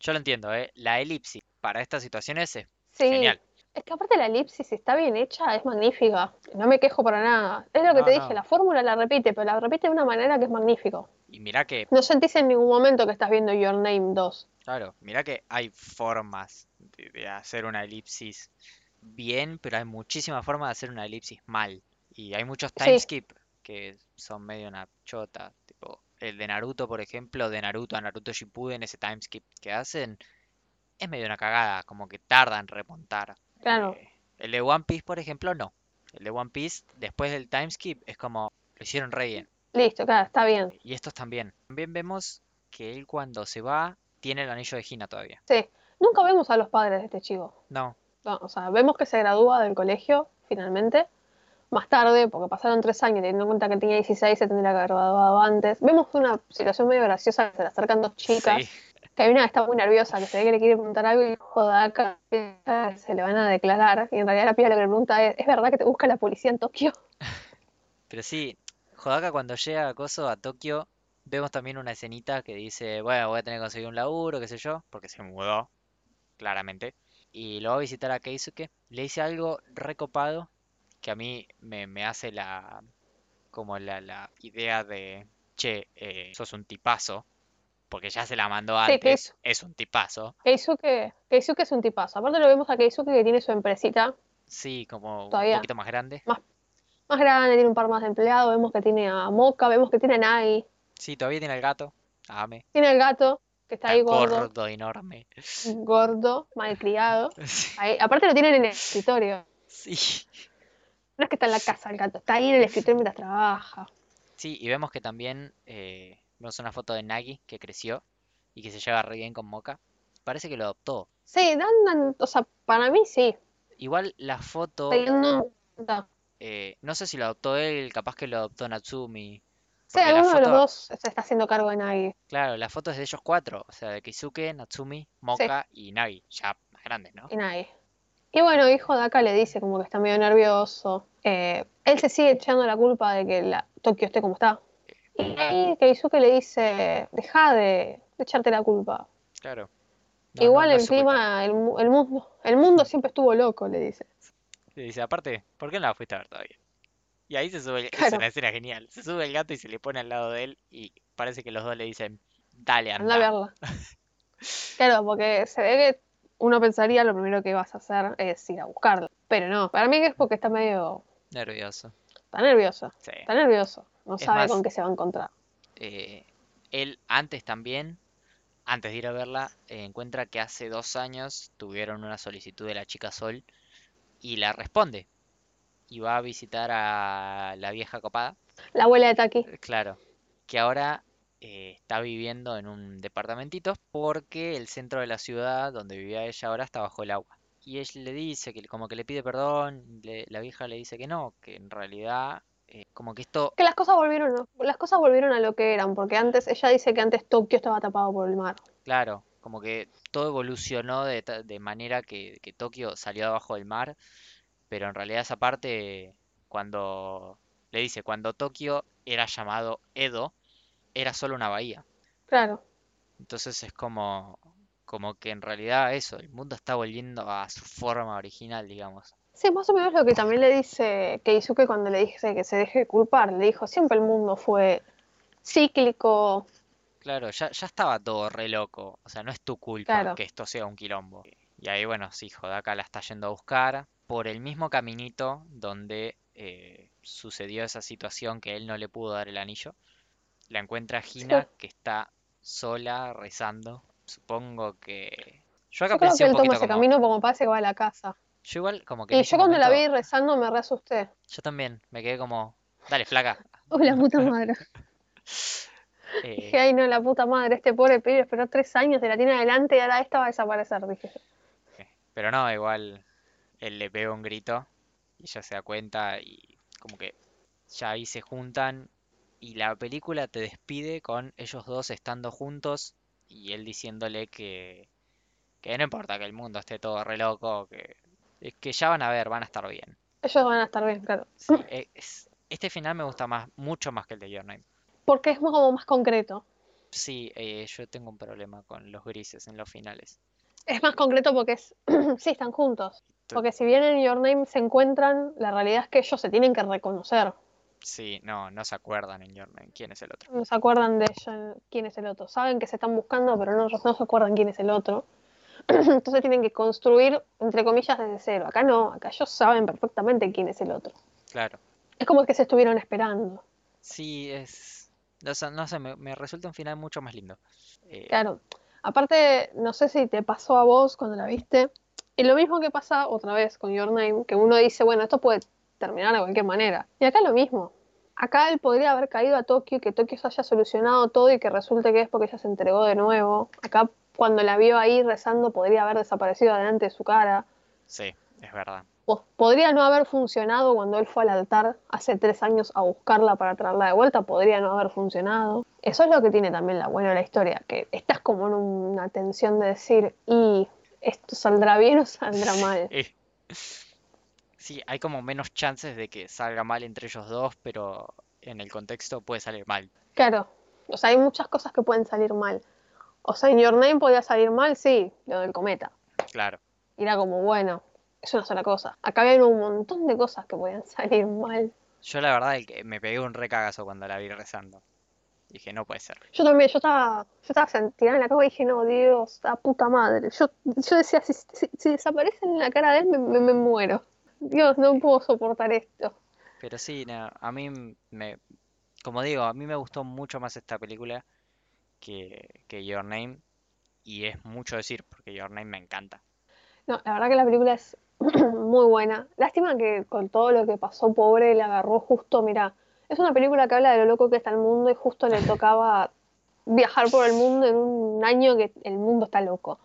yo lo entiendo, ¿eh? La elipsis para estas situaciones es Sí. genial. Es que aparte la elipsis, si está bien hecha, es magnífica. No me quejo para nada. Es lo que No, te dije, la fórmula la repite, pero la repite de una manera que es magnífico. Y mira que, No sentís en ningún momento que estás viendo Your Name 2. claro, mira que hay formas de, de hacer una elipsis bien, pero hay muchísimas formas de hacer una elipsis mal. Y hay muchos Sí. timeskip que son medio una chota. Tipo, el de Naruto, por ejemplo, de Naruto a Naruto Shippuden, ese timeskip que hacen, es medio una cagada, como que tarda en remontar. Claro. Eh, el de One Piece, por ejemplo, no. El de One Piece, después del timeskip, es como, lo hicieron re bien. Listo, claro, está bien. Y estos también. También vemos que él cuando se va, tiene el anillo de Hina todavía. Sí. Nunca vemos a los padres de este chico. No, No, o sea, vemos que se gradúa del colegio, finalmente. Más tarde, porque pasaron tres años, teniendo en cuenta que tenía 16, se tendría que haber graduado antes. Vemos una situación medio graciosa, que se le acercan dos chicas. sí, que hay una está muy nerviosa, que se ve que le quiere preguntar algo y Jodaka se le van a declarar. Y en realidad la piba lo que le pregunta es, ¿es verdad que te busca la policía en Tokio? pero sí, Hodaka cuando llega a Koso, a Tokio, vemos también una escenita que dice, bueno, voy a tener que conseguir un laburo, qué sé yo, porque se mudó, claramente. Y lo va a visitar a Keisuke. Le dice algo recopado que a mí me, me hace la, como la, la idea de, che, eh, sos un tipazo, porque ya se la mandó Sí, que antes, es un tipazo. Keisuke, Keisuke es un tipazo. Aparte lo vemos a Keisuke que tiene su empresita Sí, como un poquito más grande. más grande, tiene un par más de empleados, vemos que tiene a Moka, vemos que tiene a Nai, Sí, todavía tiene el gato, Ame, tiene al gato, que está está ahí gordo, gordo, enorme. gordo, malcriado. Ahí- aparte lo tienen en el escritorio. Sí, No es que está en la casa el gato, está ahí en el escritorio mientras trabaja. sí, y vemos que también eh, vemos una foto de Nagi que creció y que se lleva re bien con Moka. Parece que lo adoptó. Sí, dan, dan- o sea, para mí sí. Igual la foto, eh, no sé si lo adoptó él, capaz que lo adoptó Natsumi. Sí, alguno de los foto, dos se está haciendo cargo de Nagi. claro, la foto es de ellos cuatro, o sea, de Keisuke, Natsumi, Moka y Nagi, ya más grandes, ¿no? Y Nagi. Y bueno, hijo de acá le dice como que está medio nervioso. Eh, él se sigue echando la culpa de que la Tokio esté como está. Y ahí Keisuke le dice, deja de, de echarte la culpa. Claro. No, no, Igual no el es clima, mundo, el mundo siempre estuvo loco, le dice. Y dice, aparte, ¿por qué no la fuiste a ver todavía? Y ahí se sube, el- es Claro. una escena genial. Se sube el gato y se le pone al lado de él y parece que los dos le dicen, dale, Anda a anda. verla. Claro, porque se ve que uno pensaría lo primero que vas a hacer es ir a buscarla. Pero no, para mí que es porque está medio, Nervioso. está nervioso. Sí. Está nervioso. No Es sabe más- con qué se va a encontrar. Eh, él antes también, antes de ir a verla, eh, encuentra que hace dos años tuvieron una solicitud de la chica Sol y la responde. Y va a visitar a la vieja copada, La abuela de Taki. eh, claro, que ahora eh, está viviendo en un departamentito porque el centro de la ciudad donde vivía ella ahora está bajo el agua. Y él le dice que como que le pide perdón, le- la vieja le dice que no, que en realidad eh, como que esto, Que las cosas volvieron, las cosas volvieron a lo que eran, porque antes, ella dice que antes Tokio estaba tapado por el mar. claro, como que todo evolucionó de, de manera que, que Tokio salió abajo del mar, pero en realidad esa parte, cuando le dice, cuando Tokio era llamado Edo, era solo una bahía. Claro. Entonces es como, como que en realidad eso, el mundo está volviendo a su forma original, digamos. Sí, más o menos lo que también le dice Keisuke cuando le dice que se deje culpar. Le dijo, siempre el mundo fue cíclico. Claro, ya, ya estaba todo re loco, o sea, no es tu culpa Claro. que esto sea un quilombo. Y ahí, bueno, sí, Hodaka la está yendo a buscar por el mismo caminito donde eh, sucedió esa situación que él no le pudo dar el anillo. La encuentra Hina, que está sola rezando. Supongo que... Yo acá Yo creo que un él toma ese como... camino como que va a la casa. Yo igual como que ese yo cuando la vi rezando me re asusté. Yo también, me quedé como... Dale, flaca. Uy, la puta madre. Eh, Dije, ay no, la puta madre, este pobre pibe esperó tres años, de la tiene adelante y ahora esta va a desaparecer, dije. Pero no, igual él le pega un grito y ella se da cuenta y como que ya ahí se juntan y la película te despide con ellos dos estando juntos y él diciéndole que, que no importa que el mundo esté todo re loco, que, es que ya van a ver, van a estar bien. Ellos van a estar bien, claro. Sí, eh, es- este final me gusta más, mucho más que el de Your Name. Porque es como más concreto. Sí, eh, yo tengo un problema con los grises en los finales. Es más concreto porque es. sí, están juntos. Porque si bien en Your Name se encuentran, la realidad es que ellos se tienen que reconocer. Sí, no, no se acuerdan en Your Name quién es el otro. No se acuerdan de ella, quién es el otro. Saben que se están buscando, pero no, no se acuerdan quién es el otro. Entonces tienen que construir, entre comillas, desde cero. Acá no, acá ellos saben perfectamente quién es el otro. Claro. Es como que se estuvieron esperando. Sí, es... No sé, no sé, me, me resulta un final mucho más lindo. Eh, Claro. Aparte, no sé si te pasó a vos cuando la viste. Y lo mismo que pasa otra vez con Your Name, que uno dice, bueno, esto puede terminar de cualquier manera. Y acá lo mismo. Acá él podría haber caído a Tokio y que Tokio se haya solucionado todo y que resulte que es porque ella se entregó de nuevo. Acá, cuando la vio ahí rezando, podría haber desaparecido delante de su cara. sí, es verdad. Po- Podría no haber funcionado cuando él fue al altar hace tres años a buscarla para traerla de vuelta, podría no haber funcionado. Eso es lo que tiene también la buena de la historia, que estás como en una tensión de decir, y esto saldrá bien o saldrá mal. Sí, hay como menos chances de que salga mal entre ellos dos, pero en el contexto puede salir mal. Claro, o sea, hay muchas cosas que pueden salir mal. O sea, en Your Name podía salir mal, sí, lo del cometa. Claro. Y era como, bueno, es una sola cosa. Acá había un montón de cosas que podían salir mal. Yo la verdad que me pegué un recagazo cuando la vi rezando. Dije, no puede ser. Yo también, yo estaba, yo estaba sentada en la cama y dije, no, Dios, la puta madre. Yo, yo decía, si, si, si desaparece en la cara de él, me, me- me muero. Dios, no puedo soportar esto. Pero sí, no, a mí me, como digo, a mí me gustó mucho más esta película que, que Your Name. Y es mucho decir, porque Your Name me encanta. No, la verdad que la película es muy buena. Lástima que con todo lo que pasó, pobre, le agarró justo, mira, es una película que habla de lo loco que está el mundo y justo le tocaba viajar por el mundo en un año que el mundo está loco.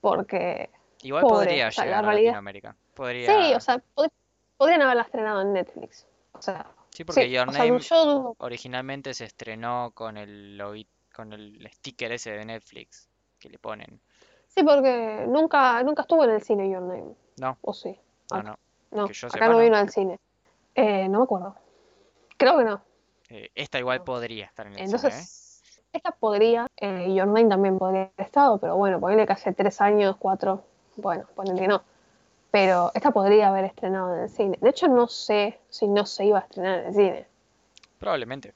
Porque, Igual Pobre, podría o sea, la llegar a realidad- Latinoamérica. Podría... sí, o sea, pod- podrían haberla estrenado en Netflix. O sea, Sí, porque sí, Your sea, Name yo originalmente se estrenó con el logi- con el sticker ese de Netflix que le ponen. Sí, porque nunca, nunca estuvo en el cine Your Name. No. ¿O sí? No, Acá. no. No, que yo acá sepa, no no. vino al cine. Eh, no me acuerdo. Creo que no. Eh, esta igual No. podría estar en el cine, ¿eh? Entonces, esta podría, eh, Your Name también podría haber estado, pero bueno, ponele que hace tres años, cuatro, bueno, ponele que no. Pero esta podría haber estrenado en el cine. De hecho, no sé si no se iba a estrenar en el cine. Probablemente.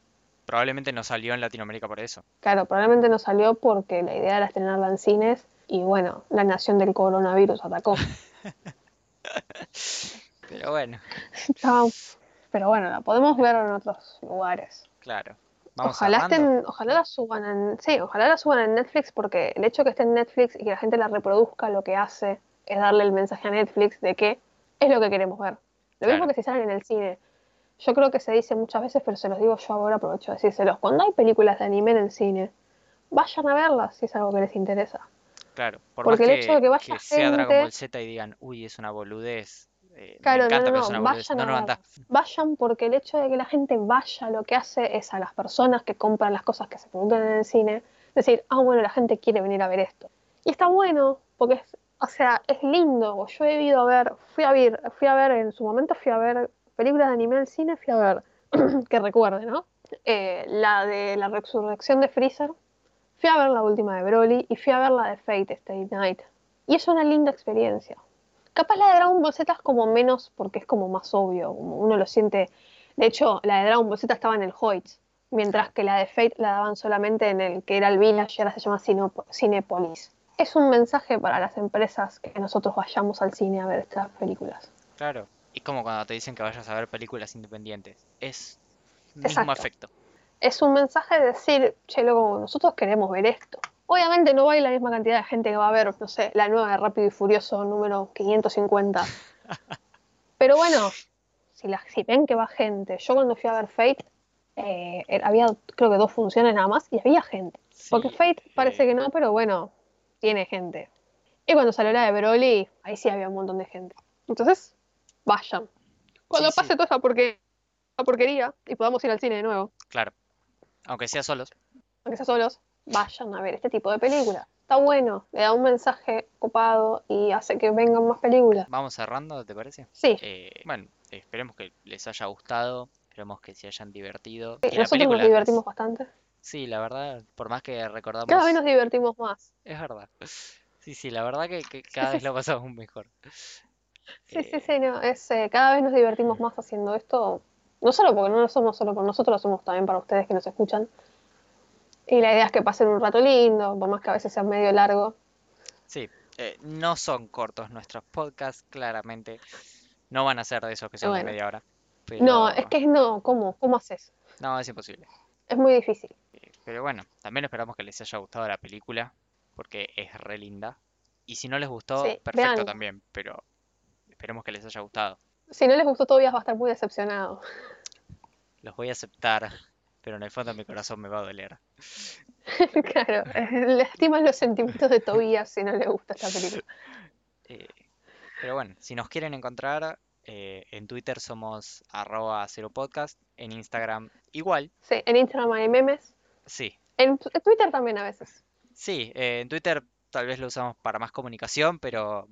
Probablemente no salió en Latinoamérica por eso. Claro, probablemente no salió porque la idea era estrenarla en cines y bueno, la nación del coronavirus atacó. Pero bueno. Pero bueno, la podemos ver en otros lugares. claro. Vamos Ojalá estén, ojalá la suban en, sí, ojalá la suban en Netflix porque el hecho de que esté en Netflix y que la gente la reproduzca lo que hace es darle el mensaje a Netflix de que es lo que queremos ver. Lo mismo que si salen en el cine. Yo creo que se dice muchas veces, pero se los digo yo ahora, aprovecho de decírselos. Cuando hay películas de anime en el cine, vayan a verlas si es algo que les interesa. Claro, por Porque más el hecho de que vaya sea Dragon Ball Z y digan, uy, es una boludez. eh, me Claro, no, encanta, no, pero no, boludez. vayan No, a no, verlas. Vayan porque el hecho de que la gente vaya lo que hace es a las personas que compran las cosas que se preguntan en el cine, decir, ah, bueno, la gente quiere venir a ver esto. Y está bueno, porque es, o sea, es lindo. Yo he ido a ver, fui a ver, fui a ver en su momento, fui a ver películas de anime al cine, fui a ver, que recuerde, ¿no? Eh, la de la resurrección de Freezer, fui a ver la última de Broly y fui a ver la de Fate Stay Night. Y es una linda experiencia. Capaz la de Dragon Ball Z es como menos porque es como más obvio, como uno lo siente. De hecho, la de Dragon Ball Z estaba en el Hoyts, mientras que la de Fate la daban solamente en el que era el Village y ahora se llama Cinépolis. Es un mensaje para las empresas que nosotros vayamos al cine a ver estas películas. Claro. Y como cuando te dicen que vayas a ver películas independientes. Es mismo Exacto. efecto. Es un mensaje de decir, che, loco, nosotros queremos ver esto. Obviamente no va a ir la misma cantidad de gente que va a ver, no sé, la nueva de Rápido y Furioso número 550. Pero bueno, si, la, si ven que va gente, yo cuando fui a ver Fate, eh, había creo que dos funciones nada más y había gente. Porque Fate parece eh, que no, pero bueno, tiene gente. Y cuando salió la de Broly, ahí sí había un montón de gente. Entonces, vayan. Cuando Sí, sí. pase toda esta porquería y podamos ir al cine de nuevo, Claro. Aunque sea solos. aunque sea solos, vayan a ver este tipo de películas. está bueno, le da un mensaje copado y hace que vengan más películas. Vamos cerrando, ¿te parece? Sí, Eh, bueno, esperemos que les haya gustado, esperemos que se hayan divertido. sí, nosotros nos película, divertimos bastante. sí, la verdad, por más que recordamos, Cada vez nos divertimos más. es verdad. Sí, sí, la verdad que, que cada vez la pasamos mejor. Sí, sí, Eh, sí, no, es, eh, cada vez nos divertimos más haciendo esto. No solo porque no lo somos solo por nosotros, lo somos también para ustedes que nos escuchan. Y la idea es que pasen un rato lindo, por más que a veces sea medio largo. sí, eh, no son cortos nuestros podcasts, claramente. No van a ser de esos que son de media hora, no, es que no, ¿cómo? ¿Cómo haces? no, es imposible. Es muy difícil. Eh, Pero bueno, también esperamos que les haya gustado la película, porque es re linda. Y si no les gustó, Sí, perfecto vean. también, pero esperemos que les haya gustado. Si no les gustó todavía va a estar muy decepcionado. Los voy a aceptar, pero en el fondo de mi corazón me va a doler. Claro, eh, lastiman los sentimientos de Tobias si no le gusta esta película. Eh, pero bueno, si nos quieren encontrar, eh, en Twitter somos arroba cero podcast, en Instagram igual, Sí, en Instagram hay memes. sí, En, Twitter también a veces. sí, eh, en Twitter tal vez lo usamos para más comunicación, pero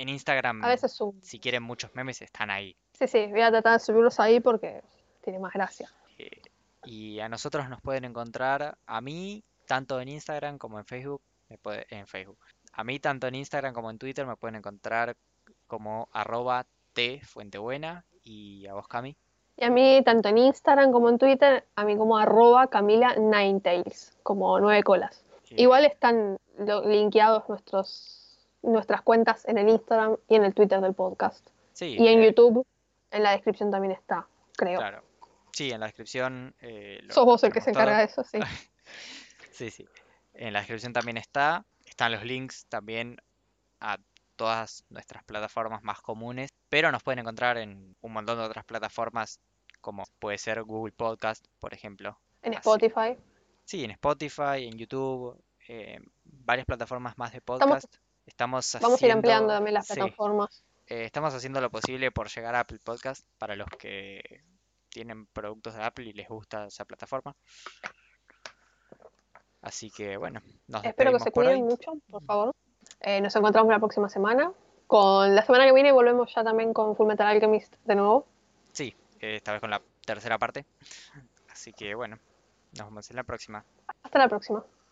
en A Instagram, veces un... si quieren muchos memes, están ahí. Sí, sí, voy a tratar de subirlos ahí porque tiene más gracia. Eh, y a nosotros nos pueden encontrar, a mí, tanto en Instagram como en Facebook, me puede- en Facebook. A mí, tanto en Instagram como en Twitter, me pueden encontrar como arroba tfuentebuena y a vos, Cami. Y a mí, tanto en Instagram como en Twitter, a mí como arroba Camila Ninetails, como nueve colas. Igual están linkeados nuestros, nuestras cuentas en el Instagram y en el Twitter del podcast. sí, Y en eh, YouTube, en la descripción también está, creo. claro. Sí, en la descripción eh, lo Sos vos el que se encarga todo. de eso, sí. Sí, sí. En la descripción también está. Están los links también a todas nuestras plataformas más comunes, pero nos pueden encontrar en un montón de otras plataformas, como puede ser Google Podcast, por ejemplo. En Así. Spotify. Sí, en Spotify, en YouTube, eh, varias plataformas más de Estamos, Estamos vamos a ir ampliando también las sí, plataformas. eh, estamos haciendo lo posible por llegar a Apple Podcast para los que tienen productos de Apple y les gusta esa plataforma. Así que bueno, nos Espero que se cuiden hoy. mucho, por favor. Eh, nos encontramos la próxima semana. Con la semana que viene volvemos ya también con Full Metal Alchemist de nuevo. Sí, eh, esta vez con la tercera parte. Así que bueno, nos vemos en la próxima. Hasta la próxima.